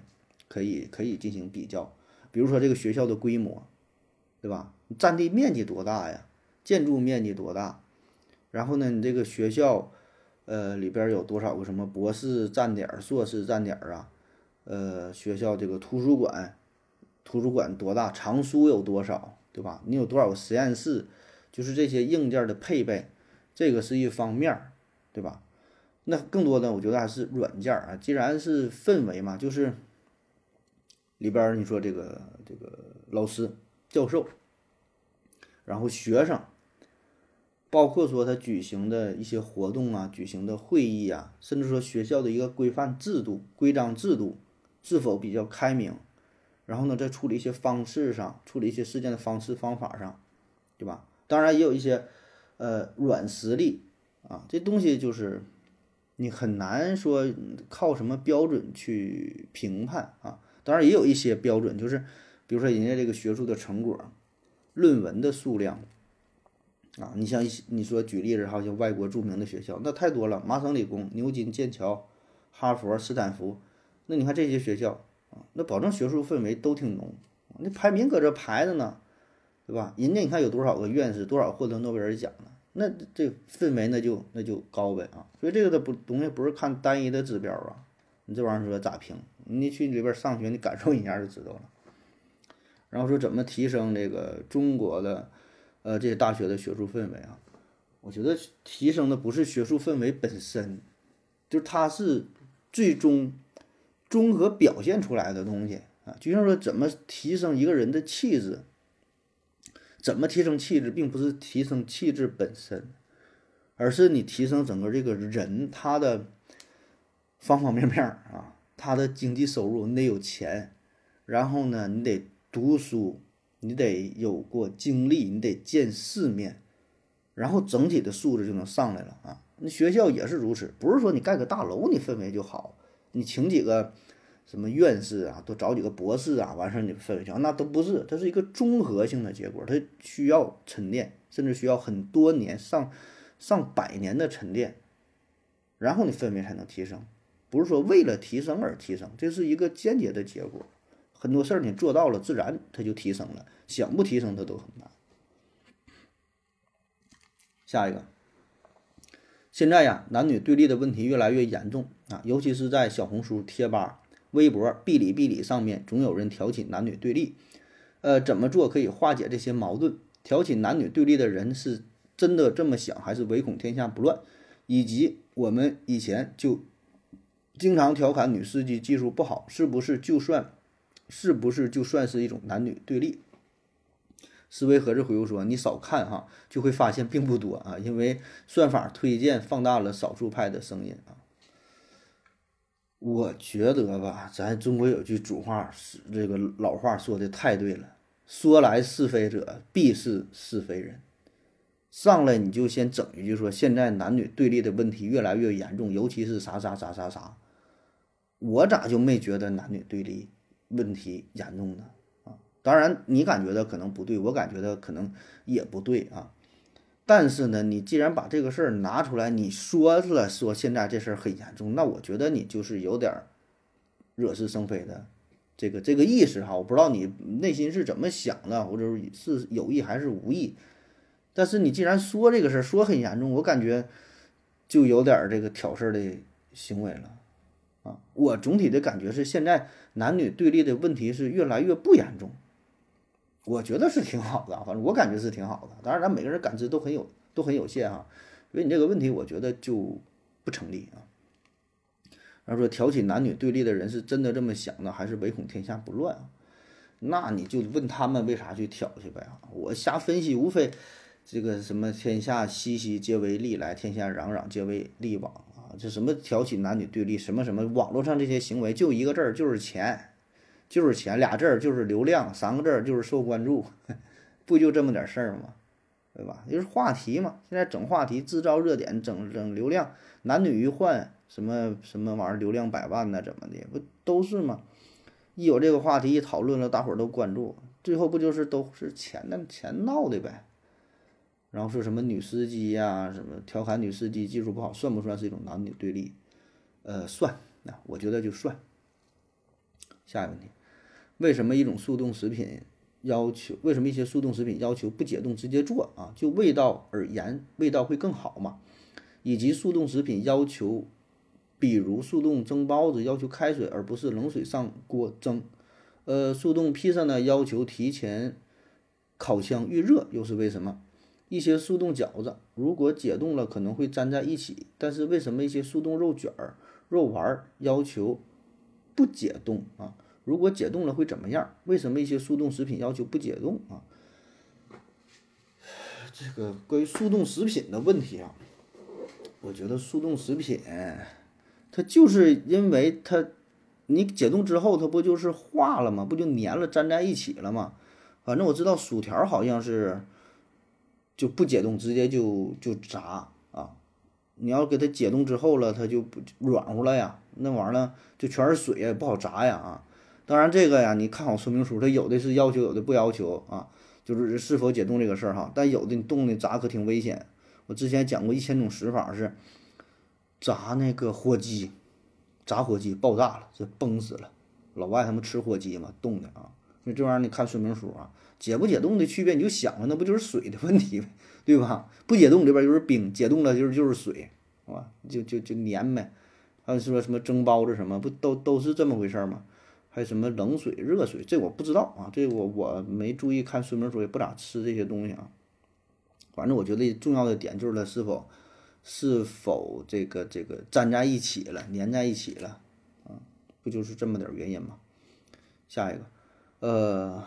可以可以进行比较，比如说这个学校的规模，对吧？占地面积多大呀？建筑面积多大？然后呢，你这个学校，呃，里边有多少个什么博士站点、硕士站点啊？呃，学校这个图书馆，图书馆多大？藏书有多少？对吧？你有多少个实验室？就是这些硬件的配备，这个是一方面儿，对吧？那更多的，我觉得还是软件啊。既然是氛围嘛，就是。里边你说这个这个老师、教授，然后学生，包括说他举行的一些活动啊、举行的会议啊，甚至说学校的一个规范制度、规章制度是否比较开明，然后呢，在处理一些方式上、处理一些事件的方式方法上，对吧？当然也有一些呃软实力啊，这东西就是你很难说靠什么标准去评判啊。当然也有一些标准，就是比如说人家这个学术的成果、论文的数量啊，你像一你说举例子，好像外国著名的学校那太多了，麻省理工、牛津、剑桥、哈佛、斯坦福，那你看这些学校啊，那保证学术氛围都挺浓，那排名搁这排着呢，对吧？人家你看有多少个院士，多少获得诺贝尔奖的，那这氛围那就那就高呗啊！所以这个的不东西不是看单一的指标啊，你这玩意儿说咋评？你去里边上学，你感受一下就知道了。然后说怎么提升这个中国的，呃，这些大学的学术氛围啊？我觉得提升的不是学术氛围本身，就是它是最终综合表现出来的东西啊。就像说怎么提升一个人的气质，怎么提升气质，并不是提升气质本身，而是你提升整个这个人他的方方面面啊，他的经济收入，你得有钱，然后呢，你得读书，你得有过经历，你得见世面，然后整体的素质就能上来了啊。那学校也是如此，不是说你盖个大楼，你氛围就好，你请几个。什么院士啊，多找几个博士啊，完事儿你氛围强，那都不是，它是一个综合性的结果，它需要沉淀，甚至需要很多年、上上百年的沉淀，然后你氛围才能提升，不是说为了提升而提升，这是一个间接的结果。很多事儿你做到了，自然它就提升了，想不提升它都很难。下一个，现在呀，男女对立的问题越来越严重啊，尤其是在小红书、贴吧。微博、哔哩哔哩上面总有人挑起男女对立，呃，怎么做可以化解这些矛盾？挑起男女对立的人是真的这么想，还是唯恐天下不乱？以及我们以前就经常调侃女司机技术不好，是不是就算是不是就算是一种男女对立？思维盒子回复说：“你少看哈，就会发现并不多啊，因为算法推荐放大了少数派的声音啊。”我觉得吧，咱中国有句古话，是这个老话说的太对了：“说来是非者，必是是非人。”上来你就先整一句说，现在男女对立的问题越来越严重，尤其是啥啥啥啥啥。我咋就没觉得男女对立问题严重呢？啊，当然你感觉的可能不对，我感觉的可能也不对啊。但是呢，你既然把这个事儿拿出来，你说了说现在这事儿很严重，那我觉得你就是有点惹是生非的这个这个意识哈。我不知道你内心是怎么想的，或者是有意还是无意。但是你既然说这个事儿说很严重，我感觉就有点这个挑事儿的行为了啊。我总体的感觉是，现在男女对立的问题是越来越不严重。我觉得是挺好的，反正我感觉是挺好的。当然，咱每个人感知都很有都很有限哈，所以你这个问题，我觉得就不成立啊。然后说挑起男女对立的人是真的这么想的，还是唯恐天下不乱啊？那你就问他们为啥去挑去呗啊？我瞎分析，无非这个什么天下熙熙皆为利来，天下攘攘皆为利往啊。这什么挑起男女对立，什么什么网络上这些行为，就一个字儿，就是钱。就是钱，俩字儿就是流量，三个字儿就是受关注，不就这么点事儿吗？对吧？就是话题嘛，现在整话题，制造热点，整整流量，男女一换，什么什么玩意儿，流量百万呢？怎么的？不都是吗？一有这个话题一讨论了，大伙儿都关注，最后不就是都是钱的钱闹的呗？然后说什么女司机呀，什么调侃女司机技术不好，算不算是一种男女对立？呃，算，那我觉得就算。下一个问题。为什么一种速冻食品要求？为什么一些速冻食品要求不解冻直接做啊？就味道而言，味道会更好嘛？以及速冻食品要求，比如速冻蒸包子要求开水而不是冷水上锅蒸，呃，速冻披萨呢要求提前烤箱预热，又是为什么？一些速冻饺子如果解冻了可能会粘在一起，但是为什么一些速冻肉卷儿、肉丸儿要求不解冻啊？如果解冻了会怎么样？为什么一些速冻食品要求不解冻啊？这个关于速冻食品的问题啊，我觉得速冻食品它就是因为它你解冻之后它不就是化了吗？不就粘了粘在一起了吗？反正我知道薯条好像是就不解冻直接就就炸啊。你要给它解冻之后了，它就不软乎了呀，那玩意儿呢就全是水呀，不好炸呀啊。当然，这个呀，你看好说明书，它有的是要求，有的不要求啊，就是是否解冻这个事儿哈。但有的你冻的炸可挺危险。我之前讲过一千种死法是炸那个火鸡，炸火鸡爆炸了，这崩死了。老外他们吃火鸡嘛，冻的啊。那这玩意儿你看说明书啊，解不解冻的区别你就想了，那不就是水的问题呗，对吧？不解冻里边就是冰，解冻了就是就是水，是吧？就就就粘呗。还有说什么蒸包子什么，不都都是这么回事吗？还有什么冷水、热水，这我不知道啊，这我我没注意看说明书，也不咋吃这些东西啊。反正我觉得重要的点就是它是否是否这个这个粘在一起了、粘在一起了啊，不就是这么点原因吗？下一个，呃，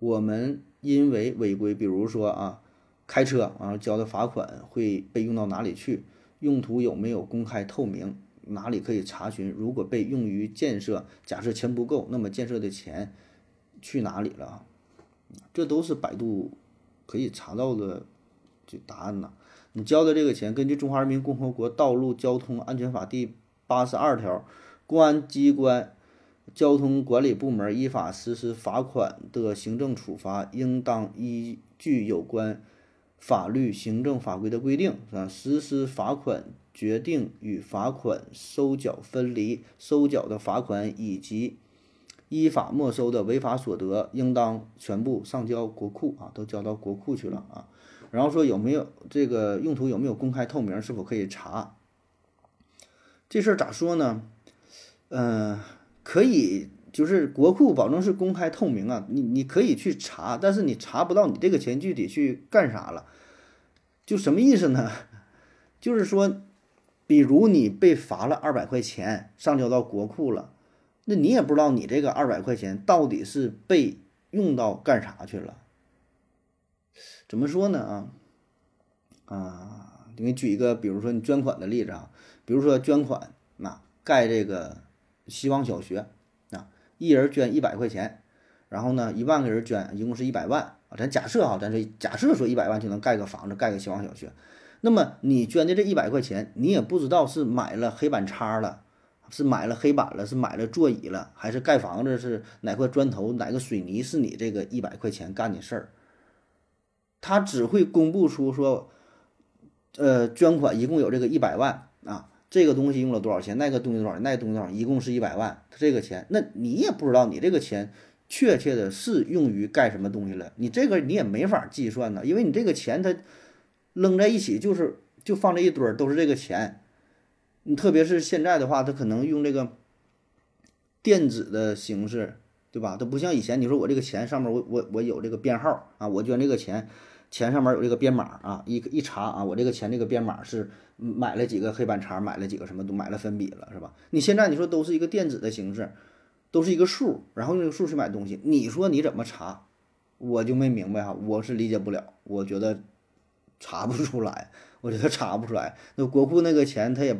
我们因为违规，比如说啊，开车啊交的罚款会被用到哪里去？用途有没有公开透明？哪里可以查询？如果被用于建设，假设钱不够，那么建设的钱去哪里了？这都是百度可以查到的这答案呐。你交的这个钱，根据《中华人民共和国道路交通安全法》第八十二条，公安机关。交通管理部门依法实施罚款的行政处罚，应当依据有关法律、行政法规的规定，啊，实施罚款决定与罚款收缴分离。收缴的罚款以及依法没收的违法所得，应当全部上交国库啊，都交到国库去了啊。然后说有没有这个用途有没有公开透明，是否可以查？这事儿咋说呢？嗯。可以，就是国库保证是公开透明啊，你你可以去查，但是你查不到你这个钱具体去干啥了，就什么意思呢？就是说，比如你被罚了二百块钱，上交到国库了，那你也不知道你这个二百块钱到底是被用到干啥去了。怎么说呢？啊啊，给你举一个，比如说你捐款的例子啊，比如说捐款，那盖这个。希望小学啊，一人捐一百块钱，然后呢，一万个人捐，一共是一百万啊。咱假设哈，咱说假设说一百万就能盖个房子，盖个希望小学。那么你捐的这一百块钱，你也不知道是买了黑板擦了，是买了黑板了，是买了座椅了，还是盖房子是哪块砖头哪个水泥是你这个一百块钱干的事儿。他只会公布出说，呃，捐款一共有这个一百万啊。这个东西用了多少钱？那个东西多少？那个东西多少？一共是一百万。他这个钱，那你也不知道你这个钱确切的是用于干什么东西了。你这个你也没法计算呢，因为你这个钱它扔在一起就是就放这一堆儿都是这个钱。你特别是现在的话，它可能用这个电子的形式，对吧？它不像以前，你说我这个钱上面我我我有这个编号啊，我捐这个钱。钱上面有这个编码啊，一一查啊，我这个钱这个编码是买了几个黑板擦，买了几个什么都买了粉笔了，是吧？你现在你说都是一个电子的形式，都是一个数，然后用这个数去买东西，你说你怎么查？我就没明白哈，我是理解不了，我觉得查不出来，我觉得查不出来。那国库那个钱，它也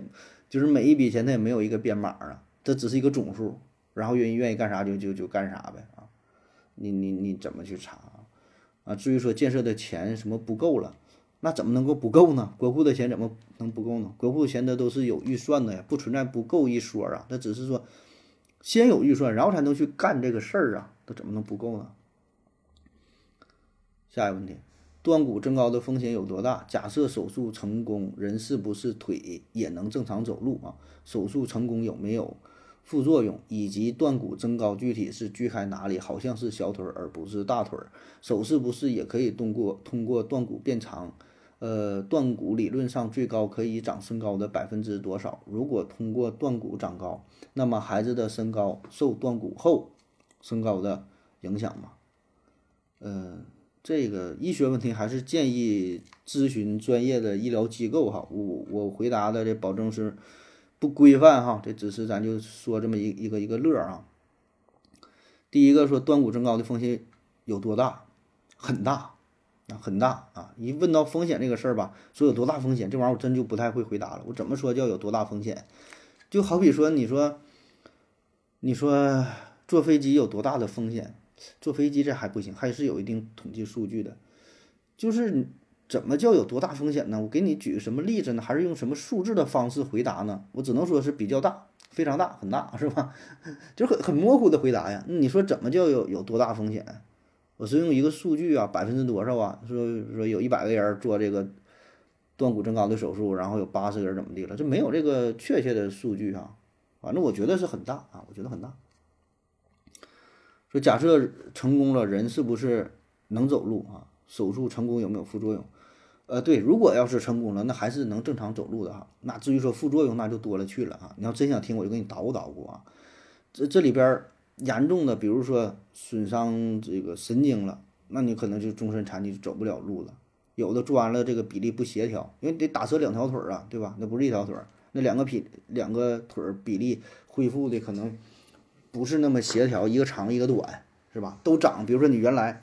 就是每一笔钱它也没有一个编码啊，这只是一个总数，然后愿意愿意干啥就就就干啥呗啊，你你你怎么去查？啊，至于说建设的钱什么不够了，那怎么能够不够呢？国库的钱怎么能不够呢？国库的钱它都是有预算的呀，不存在不够一说啊。它只是说先有预算，然后才能去干这个事儿啊。它怎么能不够呢？下一个问题，断骨增高的风险有多大？假设手术成功，人是不是腿也能正常走路啊？手术成功有没有？副作用以及断骨增高具体是锯开哪里？好像是小腿而不是大腿。手是不是也可以通过通过断骨变长？呃，断骨理论上最高可以长身高的百分之多少？如果通过断骨长高，那么孩子的身高受断骨后身高的影响吗？这个医学问题还是建议咨询专业的医疗机构哈。我我回答的这保证是。不规范哈，这只是咱就说这么一一个一个乐儿啊。第一个说断骨增高的风险有多大？很大啊，很大啊！一问到风险这个事儿吧，说有多大风险，这玩意儿我真就不太会回答了。我怎么说叫有多大风险？就好比说，你说，你说坐飞机有多大的风险？坐飞机这还不行，还是有一定统计数据的，就是。怎么叫有多大风险呢？我给你举什么例子呢？还是用什么数字的方式回答呢？我只能说是比较大，非常大，很大，是吧？就很很模糊的回答呀。那你说怎么叫有有多大风险？我是用一个数据啊，百分之多少啊？说说有一百个人做这个断骨增高的手术，然后有八十个人怎么地了？这没有这个确切的数据啊。反正我觉得是很大啊，我觉得很大。说假设成功了，人是不是能走路啊？手术成功有没有副作用？呃，对，如果要是成功了，那还是能正常走路的哈。那至于说副作用，那就多了去了啊。你要真想听，我就给你捣鼓捣鼓啊。这这里边严重的，比如说损伤这个神经了，那你可能就终身残疾，走不了路了。有的做完了这个比例不协调，因为得打折两条腿儿啊，对吧？那不是一条腿儿，那两个比两个腿儿比例恢复的可能不是那么协调，一个长一个短，是吧？都长，比如说你原来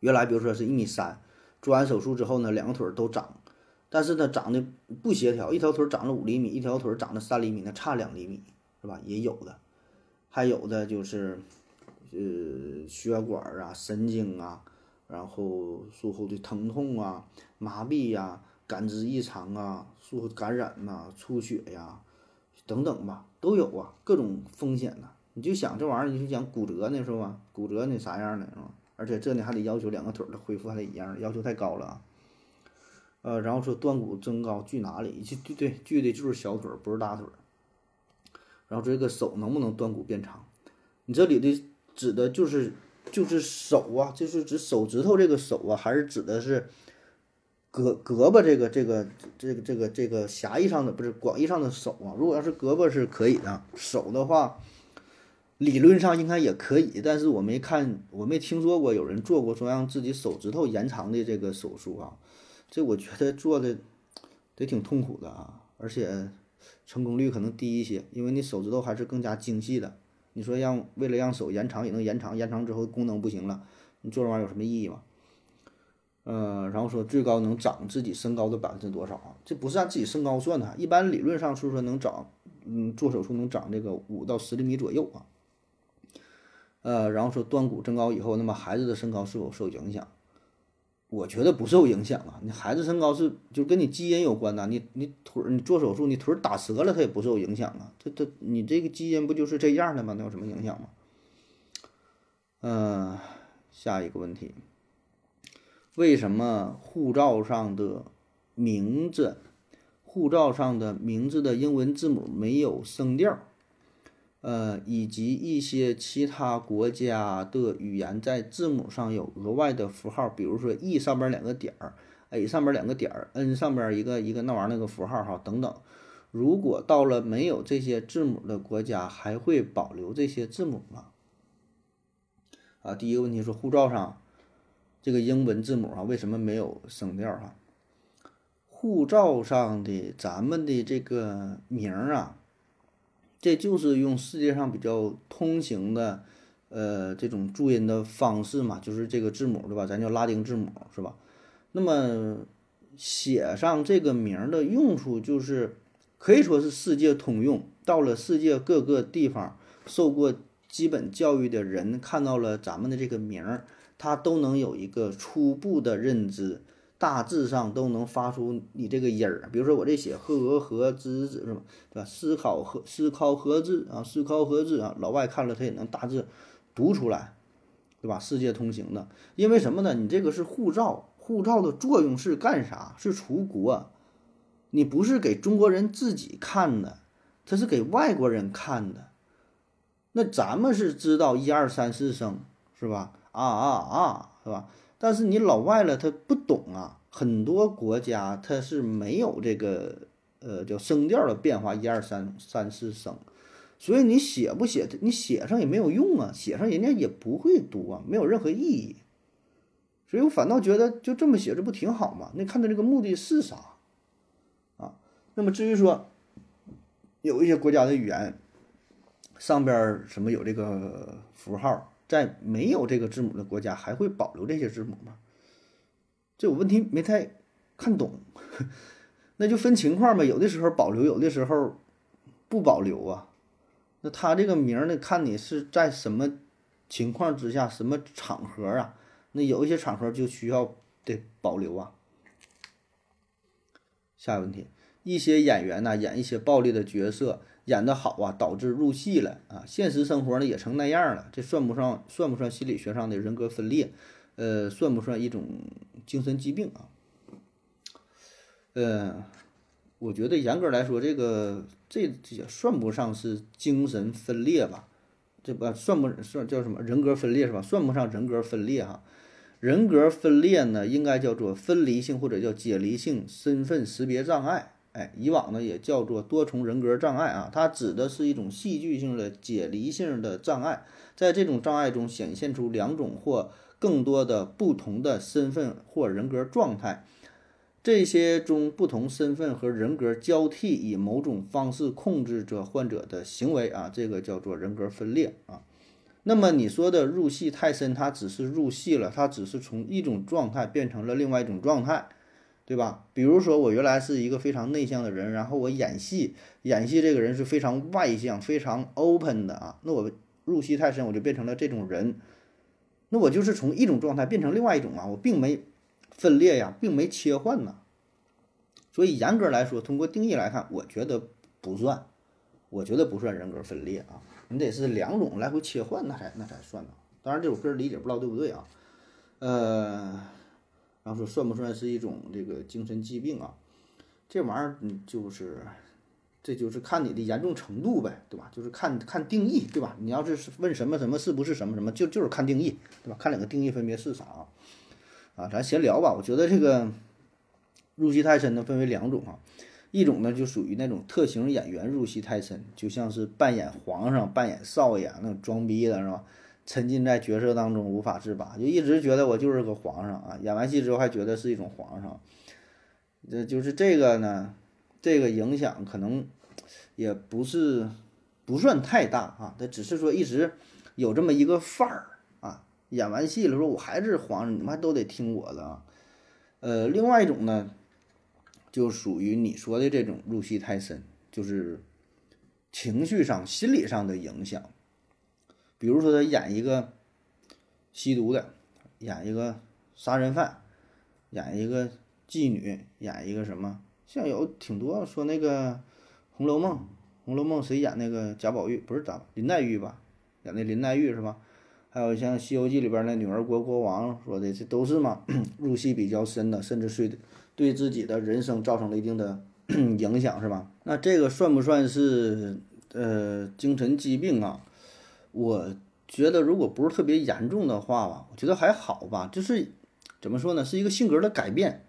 原来比如说是一米三，做完手术之后呢，两个腿都长，但是呢长得不协调，一条腿长了五厘米，一条腿长了三厘米，那差两厘米，是吧？也有的，还有的就是，呃，血管啊、神经啊，然后术后的疼痛啊、麻痹呀、感知异常啊、术后感染呐、出血呀等等吧，都有啊，各种风险呐。你就想这玩意儿，你就讲骨折呢，是吧？骨折那啥样的，是吧？而且这呢还得要求两个腿的恢复还得一样，要求太高了啊。呃，然后说断骨增高锯哪里？就对对，锯的就是小腿，不是大腿。然后这个手能不能断骨变长？你这里的指的就是就是手啊，就是指手指头这个手啊，还是指的是胳胳膊这个这个这个这个这个狭义上的不是广义上的手啊？如果要是胳膊是可以的，手的话。理论上应该也可以，但是我没看，我没听说过有人做过说让自己手指头延长的这个手术啊，这我觉得做的得挺痛苦的啊，而且成功率可能低一些，因为你手指头还是更加精细的。你说让为了让手延长也能延长，延长之后功能不行了，你做这玩意儿有什么意义吗？呃，然后说最高能长自己身高的百分之多少啊？这不是按自己身高算的，一般理论上是说能长，嗯，做手术能长这个五到十厘米左右啊。呃，然后说断骨增高以后，那么孩子的身高是否受影响？我觉得不受影响啊。你孩子身高是就跟你基因有关呐。你你腿你做手术，你腿打折了，它也不受影响啊。这这你这个基因不就是这样的吗？那有什么影响吗？嗯，下一个问题，为什么护照上的名字，护照上的名字的英文字母没有声调？呃，以及一些其他国家的语言在字母上有额外的符号，比如说 E 上边两个点儿，A 上边两个点儿，N 上边一个一个那玩意儿那个符号哈等等。如果到了没有这些字母的国家，还会保留这些字母吗？啊，第一个问题说护照上这个英文字母啊，为什么没有声调哈？护照上的咱们的这个名儿啊。这就是用世界上比较通行的，呃，这种注音的方式嘛，就是这个字母，对吧？咱叫拉丁字母，是吧？那么写上这个名的用处，就是可以说是世界通用。到了世界各个地方，受过基本教育的人看到了咱们的这个名儿，他都能有一个初步的认知。大致上都能发出你这个音儿，比如说我这写和和之子是吧？对吧？思考和思考和字啊，思考和字啊，老外看了他也能大致读出来，对吧？世界通行的，因为什么呢？你这个是护照，护照的作用是干啥？是出国，你不是给中国人自己看的，它是给外国人看的。那咱们是知道一二三四声是吧？啊啊啊，是吧？但是你老外了，他不懂啊，很多国家它是没有这个呃叫声调的变化，一二三三四声，所以你写不写，你写上也没有用啊，写上人家也不会读啊，没有任何意义。所以我反倒觉得就这么写，这不挺好吗？那看他这个目的是啥啊？那么至于说有一些国家的语言上边什么有这个符号。在没有这个字母的国家，还会保留这些字母吗？这有问题没太看懂，那就分情况呗。有的时候保留，有的时候不保留啊。那他这个名呢，看你是在什么情况之下、什么场合啊？那有一些场合就需要得保留啊。下一个问题，一些演员呢演一些暴力的角色。演得好啊，导致入戏了啊！现实生活呢也成那样了，这算不上，算不算心理学上的人格分裂？呃，算不算一种精神疾病啊？呃，我觉得严格来说，这个这也算不上是精神分裂吧？这不算不算叫什么人格分裂是吧？算不上人格分裂哈。人格分裂呢，应该叫做分离性或者叫解离性身份识别障碍。哎，以往呢也叫做多重人格障碍啊，它指的是一种戏剧性的解离性的障碍，在这种障碍中显现出两种或更多的不同的身份或人格状态，这些中不同身份和人格交替，以某种方式控制着患者的行为啊，这个叫做人格分裂啊。那么你说的入戏太深，它只是入戏了，它只是从一种状态变成了另外一种状态，对吧？比如说我原来是一个非常内向的人，然后我演戏，演戏这个人是非常外向、非常 open 的啊，那我入戏太深，我就变成了这种人，那我就是从一种状态变成另外一种啊，我并没分裂呀，并没切换呐。所以严格来说，通过定义来看，我觉得不算，我觉得不算人格分裂啊。你得是两种来回切换，那才那才算呢。当然，这首歌理解不知道对不对啊？呃，然后说算不算是一种这个精神疾病啊？这玩意儿，嗯，就是，这就是看你的严重程度呗，对吧？就是看看定义，对吧？你要是问什么什么是不是什么什么，就就是看定义，对吧？看两个定义分别是啥啊？啊，咱闲聊吧。我觉得这个入戏太深的分为两种啊。一种呢，就属于那种特型演员入戏太深，就像是扮演皇上、扮演少爷那种装逼的是吧？沉浸在角色当中无法自拔，就一直觉得我就是个皇上啊！演完戏之后还觉得是一种皇上，这就是这个呢，这个影响可能也不是不算太大啊，他只是说一直有这么一个范儿啊。演完戏了说我还是皇上，你们还都得听我的啊。呃，另外一种呢。就属于你说的这种入戏太深，就是情绪上、心理上的影响。比如说，他演一个吸毒的，演一个杀人犯，演一个妓女，演一个什么？像有挺多说那个《红楼梦》，《红楼梦》谁演那个贾宝玉？不是贾林黛玉吧？演那林黛玉是吧？还有像《西游记》里边那女儿国国王说的，这都是嘛入戏比较深的，甚至睡的。对自己的人生造成了一定的影响，是吧？那这个算不算是呃精神疾病啊？我觉得如果不是特别严重的话吧，我觉得还好吧。就是怎么说呢，是一个性格的改变，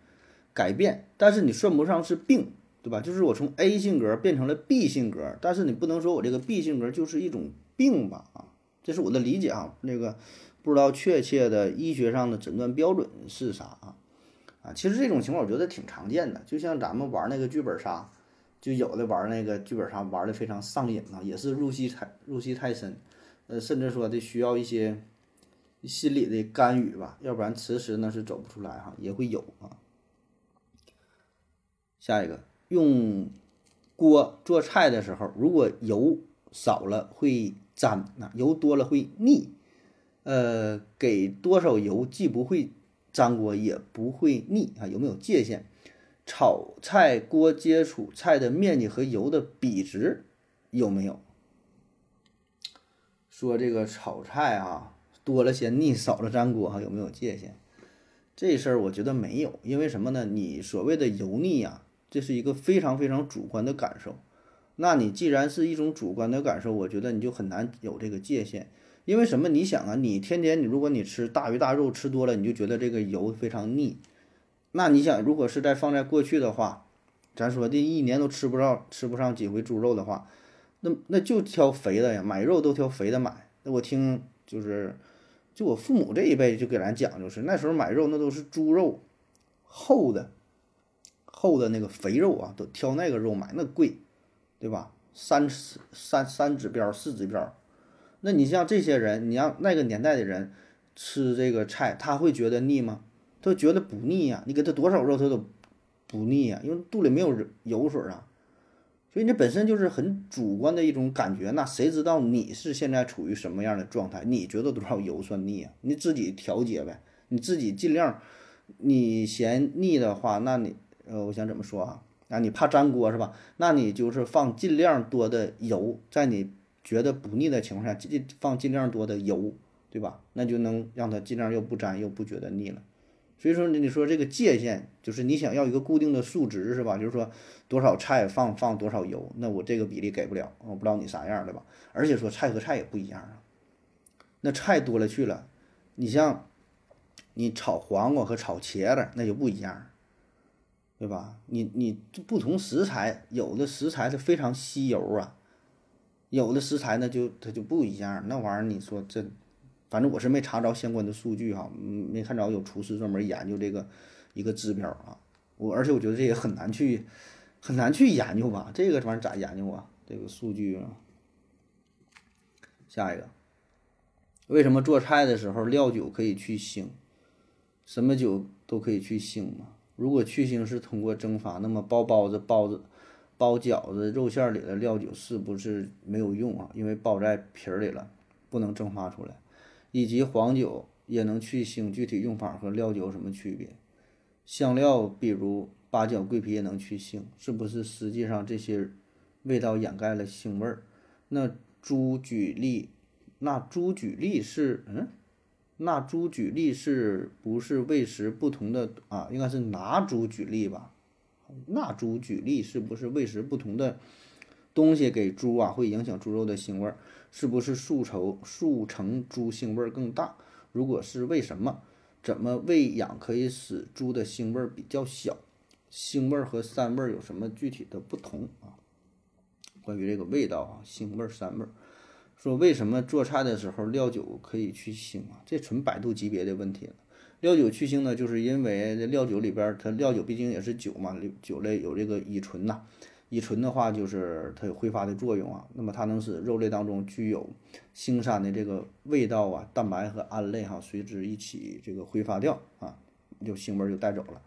改变。但是你算不上是病，对吧？就是我从 A 性格变成了 B 性格，但是你不能说我这个 B 性格就是一种病吧？啊，这是我的理解啊。那个不知道确切的医学上的诊断标准是啥啊？啊，其实这种情况我觉得挺常见的，就像咱们玩那个剧本杀，就有的玩那个剧本杀玩的非常上瘾啊，也是入戏太入戏太深，呃，甚至说的需要一些心理的干预吧，要不然迟迟呢是走不出来哈，也会有啊。下一个，用锅做菜的时候，如果油少了会粘，那油多了会腻，呃，给多少油既不会。粘锅也不会腻啊？有没有界限？炒菜锅接触菜的面积和油的比值有没有？说这个炒菜啊，多了先腻，少了粘锅哈，有没有界限？这事儿我觉得没有，因为什么呢？你所谓的油腻呀，这是一个非常非常主观的感受。那你既然是一种主观的感受，我觉得你就很难有这个界限。因为什么？你想啊，你天天你如果你吃大鱼大肉吃多了，你就觉得这个油非常腻。那你想，如果是在放在过去的话，咱说这一年都吃不到吃不上几回猪肉的话，那那就挑肥的呀，买肉都挑肥的买。那我听就是，就我父母这一辈就给咱讲，就是那时候买肉那都是猪肉，厚的，厚的那个肥肉啊，都挑那个肉买，那贵，对吧？三三三指标四指标。那你像这些人，你让那个年代的人吃这个菜，他会觉得腻吗？他觉得不腻呀。你给他多少肉，他都不腻呀，因为肚里没有油水啊。所以你本身就是很主观的一种感觉。那谁知道你是现在处于什么样的状态？你觉得多少油算腻啊？你自己调节呗，你自己尽量。你嫌腻的话，那你呃，我想怎么说啊？啊，你怕粘锅是吧？那你就是放尽量多的油在你。觉得不腻的情况下，尽放尽量多的油，对吧？那就能让它尽量又不粘又不觉得腻了。所以说，你说这个界限就是你想要一个固定的数值，是吧？就是说多少菜放放多少油，那我这个比例给不了，我不知道你啥样，对吧？而且说菜和菜也不一样啊，那菜多了去了，你像你炒黄瓜和炒茄子那就不一样，对吧？你你不同食材，有的食材是非常吸油啊。有的食材呢，就它就不一样，那玩意儿你说这，反正我是没查着相关的数据哈，没看着有厨师专门研究这个一个指标啊。我而且我觉得这也很难去很难去研究吧，这个玩意咋研究啊？这个数据啊。下一个，为什么做菜的时候料酒可以去腥？什么酒都可以去腥吗？如果去腥是通过蒸发，那么包包子、包子、包饺子肉馅里的料酒是不是没有用啊？因为包在皮儿里了，不能蒸发出来。以及黄酒也能去腥，具体用法和料酒有什么区别？香料比如八角、桂皮也能去腥，是不是实际上这些味道掩盖了腥味儿？那猪举例，那猪举例是嗯？那猪举例是不是喂食不同的啊？应该是拿猪举例吧？那猪举例是不是喂食不同的东西给猪啊，会影响猪肉的腥味儿？是不是速成速成猪腥味儿更大？如果是为什么？怎么喂养可以使猪的腥味比较小？腥味儿和膻味儿有什么具体的不同啊？关于这个味道啊，腥味儿、膻味儿。说为什么做菜的时候料酒可以去腥啊？这纯百度级别的问题了。料酒去腥呢，就是因为这料酒里边它料酒毕竟也是酒嘛，酒类有这个乙醇呐，乙醇的话就是它有挥发的作用啊。那么它能使肉类当中具有腥膻的这个味道啊，蛋白和胺类哈随之一起这个挥发掉啊，就腥味就带走了。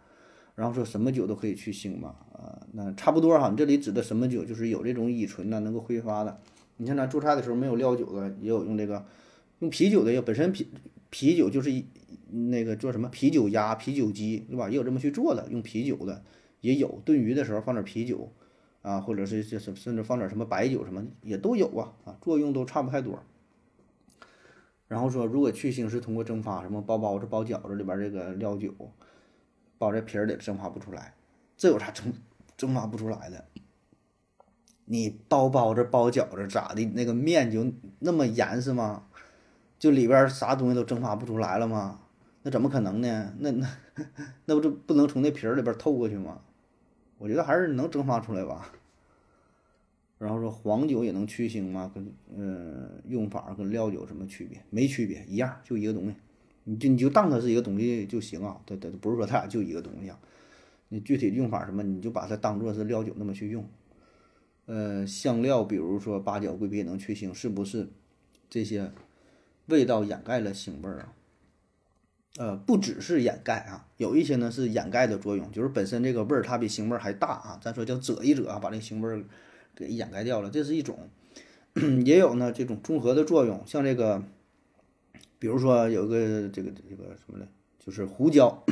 然后说什么酒都可以去腥嘛？啊，那差不多哈。你这里指的什么酒，就是有这种乙醇呢，能够挥发的。你像咱做菜的时候没有料酒的，也有用这个用啤酒的，也本身啤啤酒就是一那个做什么啤酒鸭、啤酒鸡，对吧？也有这么去做的，用啤酒的也有。炖鱼的时候放点啤酒啊，或者是就是甚至放点什么白酒什么也都有啊啊，作用都差不太多。然后说，如果去腥是通过蒸发，什么包包子、包饺子里边这个料酒包在皮儿里蒸发不出来，这有啥蒸蒸发不出来的？你包包子包饺子咋的？那个面就那么严实吗？就里边啥东西都蒸发不出来了吗？那怎么可能呢？那那 那不就不能从那皮儿里边透过去吗？我觉得还是能蒸发出来吧。然后说黄酒也能去腥吗？跟嗯用法跟料酒什么区别？没区别，一样，就一个东西。你就你就当它是一个东西就行啊。对对，不是说它俩就一个东西啊。你具体用法什么，你就把它当做是料酒那么去用。呃，香料，比如说八角、桂皮能去腥，是不是这些味道掩盖了腥味儿啊？呃，不只是掩盖啊，有一些呢是掩盖的作用，就是本身这个味儿它比腥味儿还大啊。咱说叫遮一遮啊，把这腥味儿给掩盖掉了，这是一种。也有呢这种综合的作用，像这个，比如说有个这个这个什么呢，就是胡椒，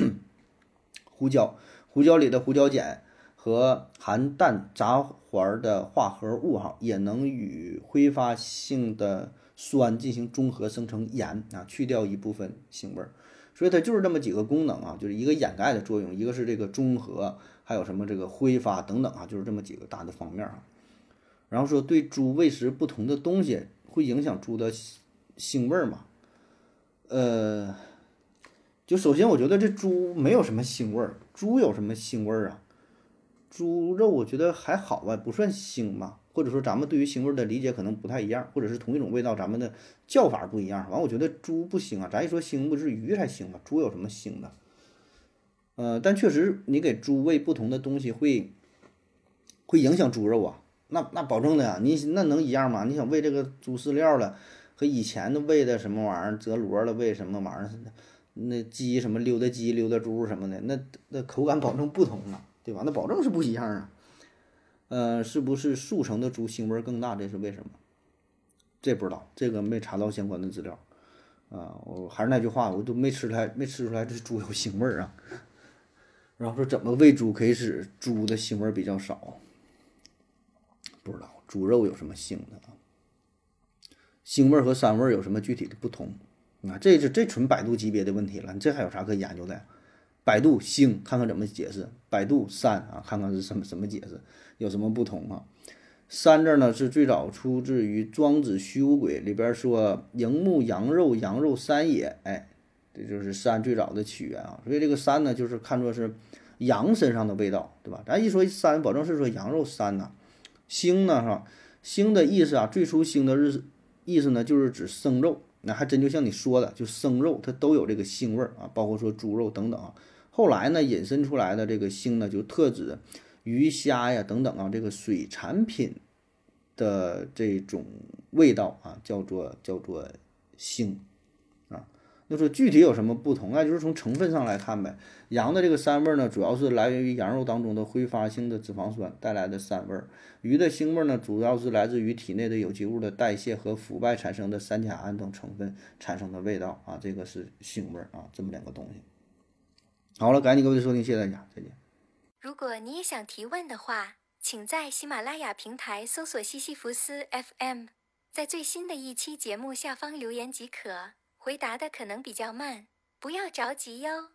胡椒，胡椒里的胡椒碱。和含氮杂环的化合物哈，也能与挥发性的酸进行中和，生成盐啊，去掉一部分腥味儿。所以它就是这么几个功能啊，就是一个掩盖的作用，一个是这个中和，还有什么这个挥发等等啊，就是这么几个大的方面啊。然后说对猪喂食不同的东西会影响猪的腥味儿嘛？呃，就首先我觉得这猪没有什么腥味儿，猪有什么腥味儿啊？猪肉我觉得还好吧，不算腥嘛，或者说咱们对于腥味的理解可能不太一样，或者是同一种味道，咱们的叫法不一样。完，我觉得猪不腥啊，咱一说腥不是鱼才腥吗？猪有什么腥的？呃，但确实你给猪喂不同的东西会会影响猪肉啊，那那保证的呀，你那能一样吗？你想喂这个猪饲料了，和以前的喂的什么玩意儿泽螺了，喂什么玩意儿？那鸡什么溜达鸡、溜达猪什么的，那那口感保证不同啊。对吧？那保证是不一样啊。呃，是不是速成的猪腥味更大？这是为什么？这不知道，这个没查到相关的资料。啊，我还是那句话，我都没吃出来，没吃出来这猪有腥味儿啊。然后说怎么喂猪可以使猪的腥味比较少？不知道猪肉有什么腥的啊？腥味儿和膻味儿有什么具体的不同？啊，这是这纯百度级别的问题了，你这还有啥可研究的？百度腥看看怎么解释，百度膻啊看看是什么什么解释，有什么不同啊？膻字呢是最早出自于《庄子·虚无鬼》里边说：“荧目羊肉，羊肉膻也。”哎，这就是膻最早的起源啊。所以这个膻呢，就是看作是羊身上的味道，对吧？咱一说膻，保证是说羊肉膻呐。腥呢是吧？腥的意思啊，最初腥的日意思呢，就是指生肉。那还真就像你说的，就生肉它都有这个腥味儿啊，包括说猪肉等等啊。后来呢，引申出来的这个腥呢，就特指鱼虾呀等等啊，这个水产品的这种味道啊，叫做叫做腥那说具体有什么不同啊？就是从成分上来看呗。羊的这个膻味呢，主要是来源于羊肉当中的挥发性的脂肪酸带来的膻味儿；鱼的腥味呢，主要是来自于体内的有机物的代谢和腐败产生的三甲胺等成分产生的味道啊，这个是腥味儿啊，这么两个东西。好了，感谢各位收听，谢谢大家，再见。如果你也想提问的话，请在喜马拉雅平台搜索西西弗斯 FM，在最新的一期节目下方留言即可。回答的可能比较慢，不要着急哟。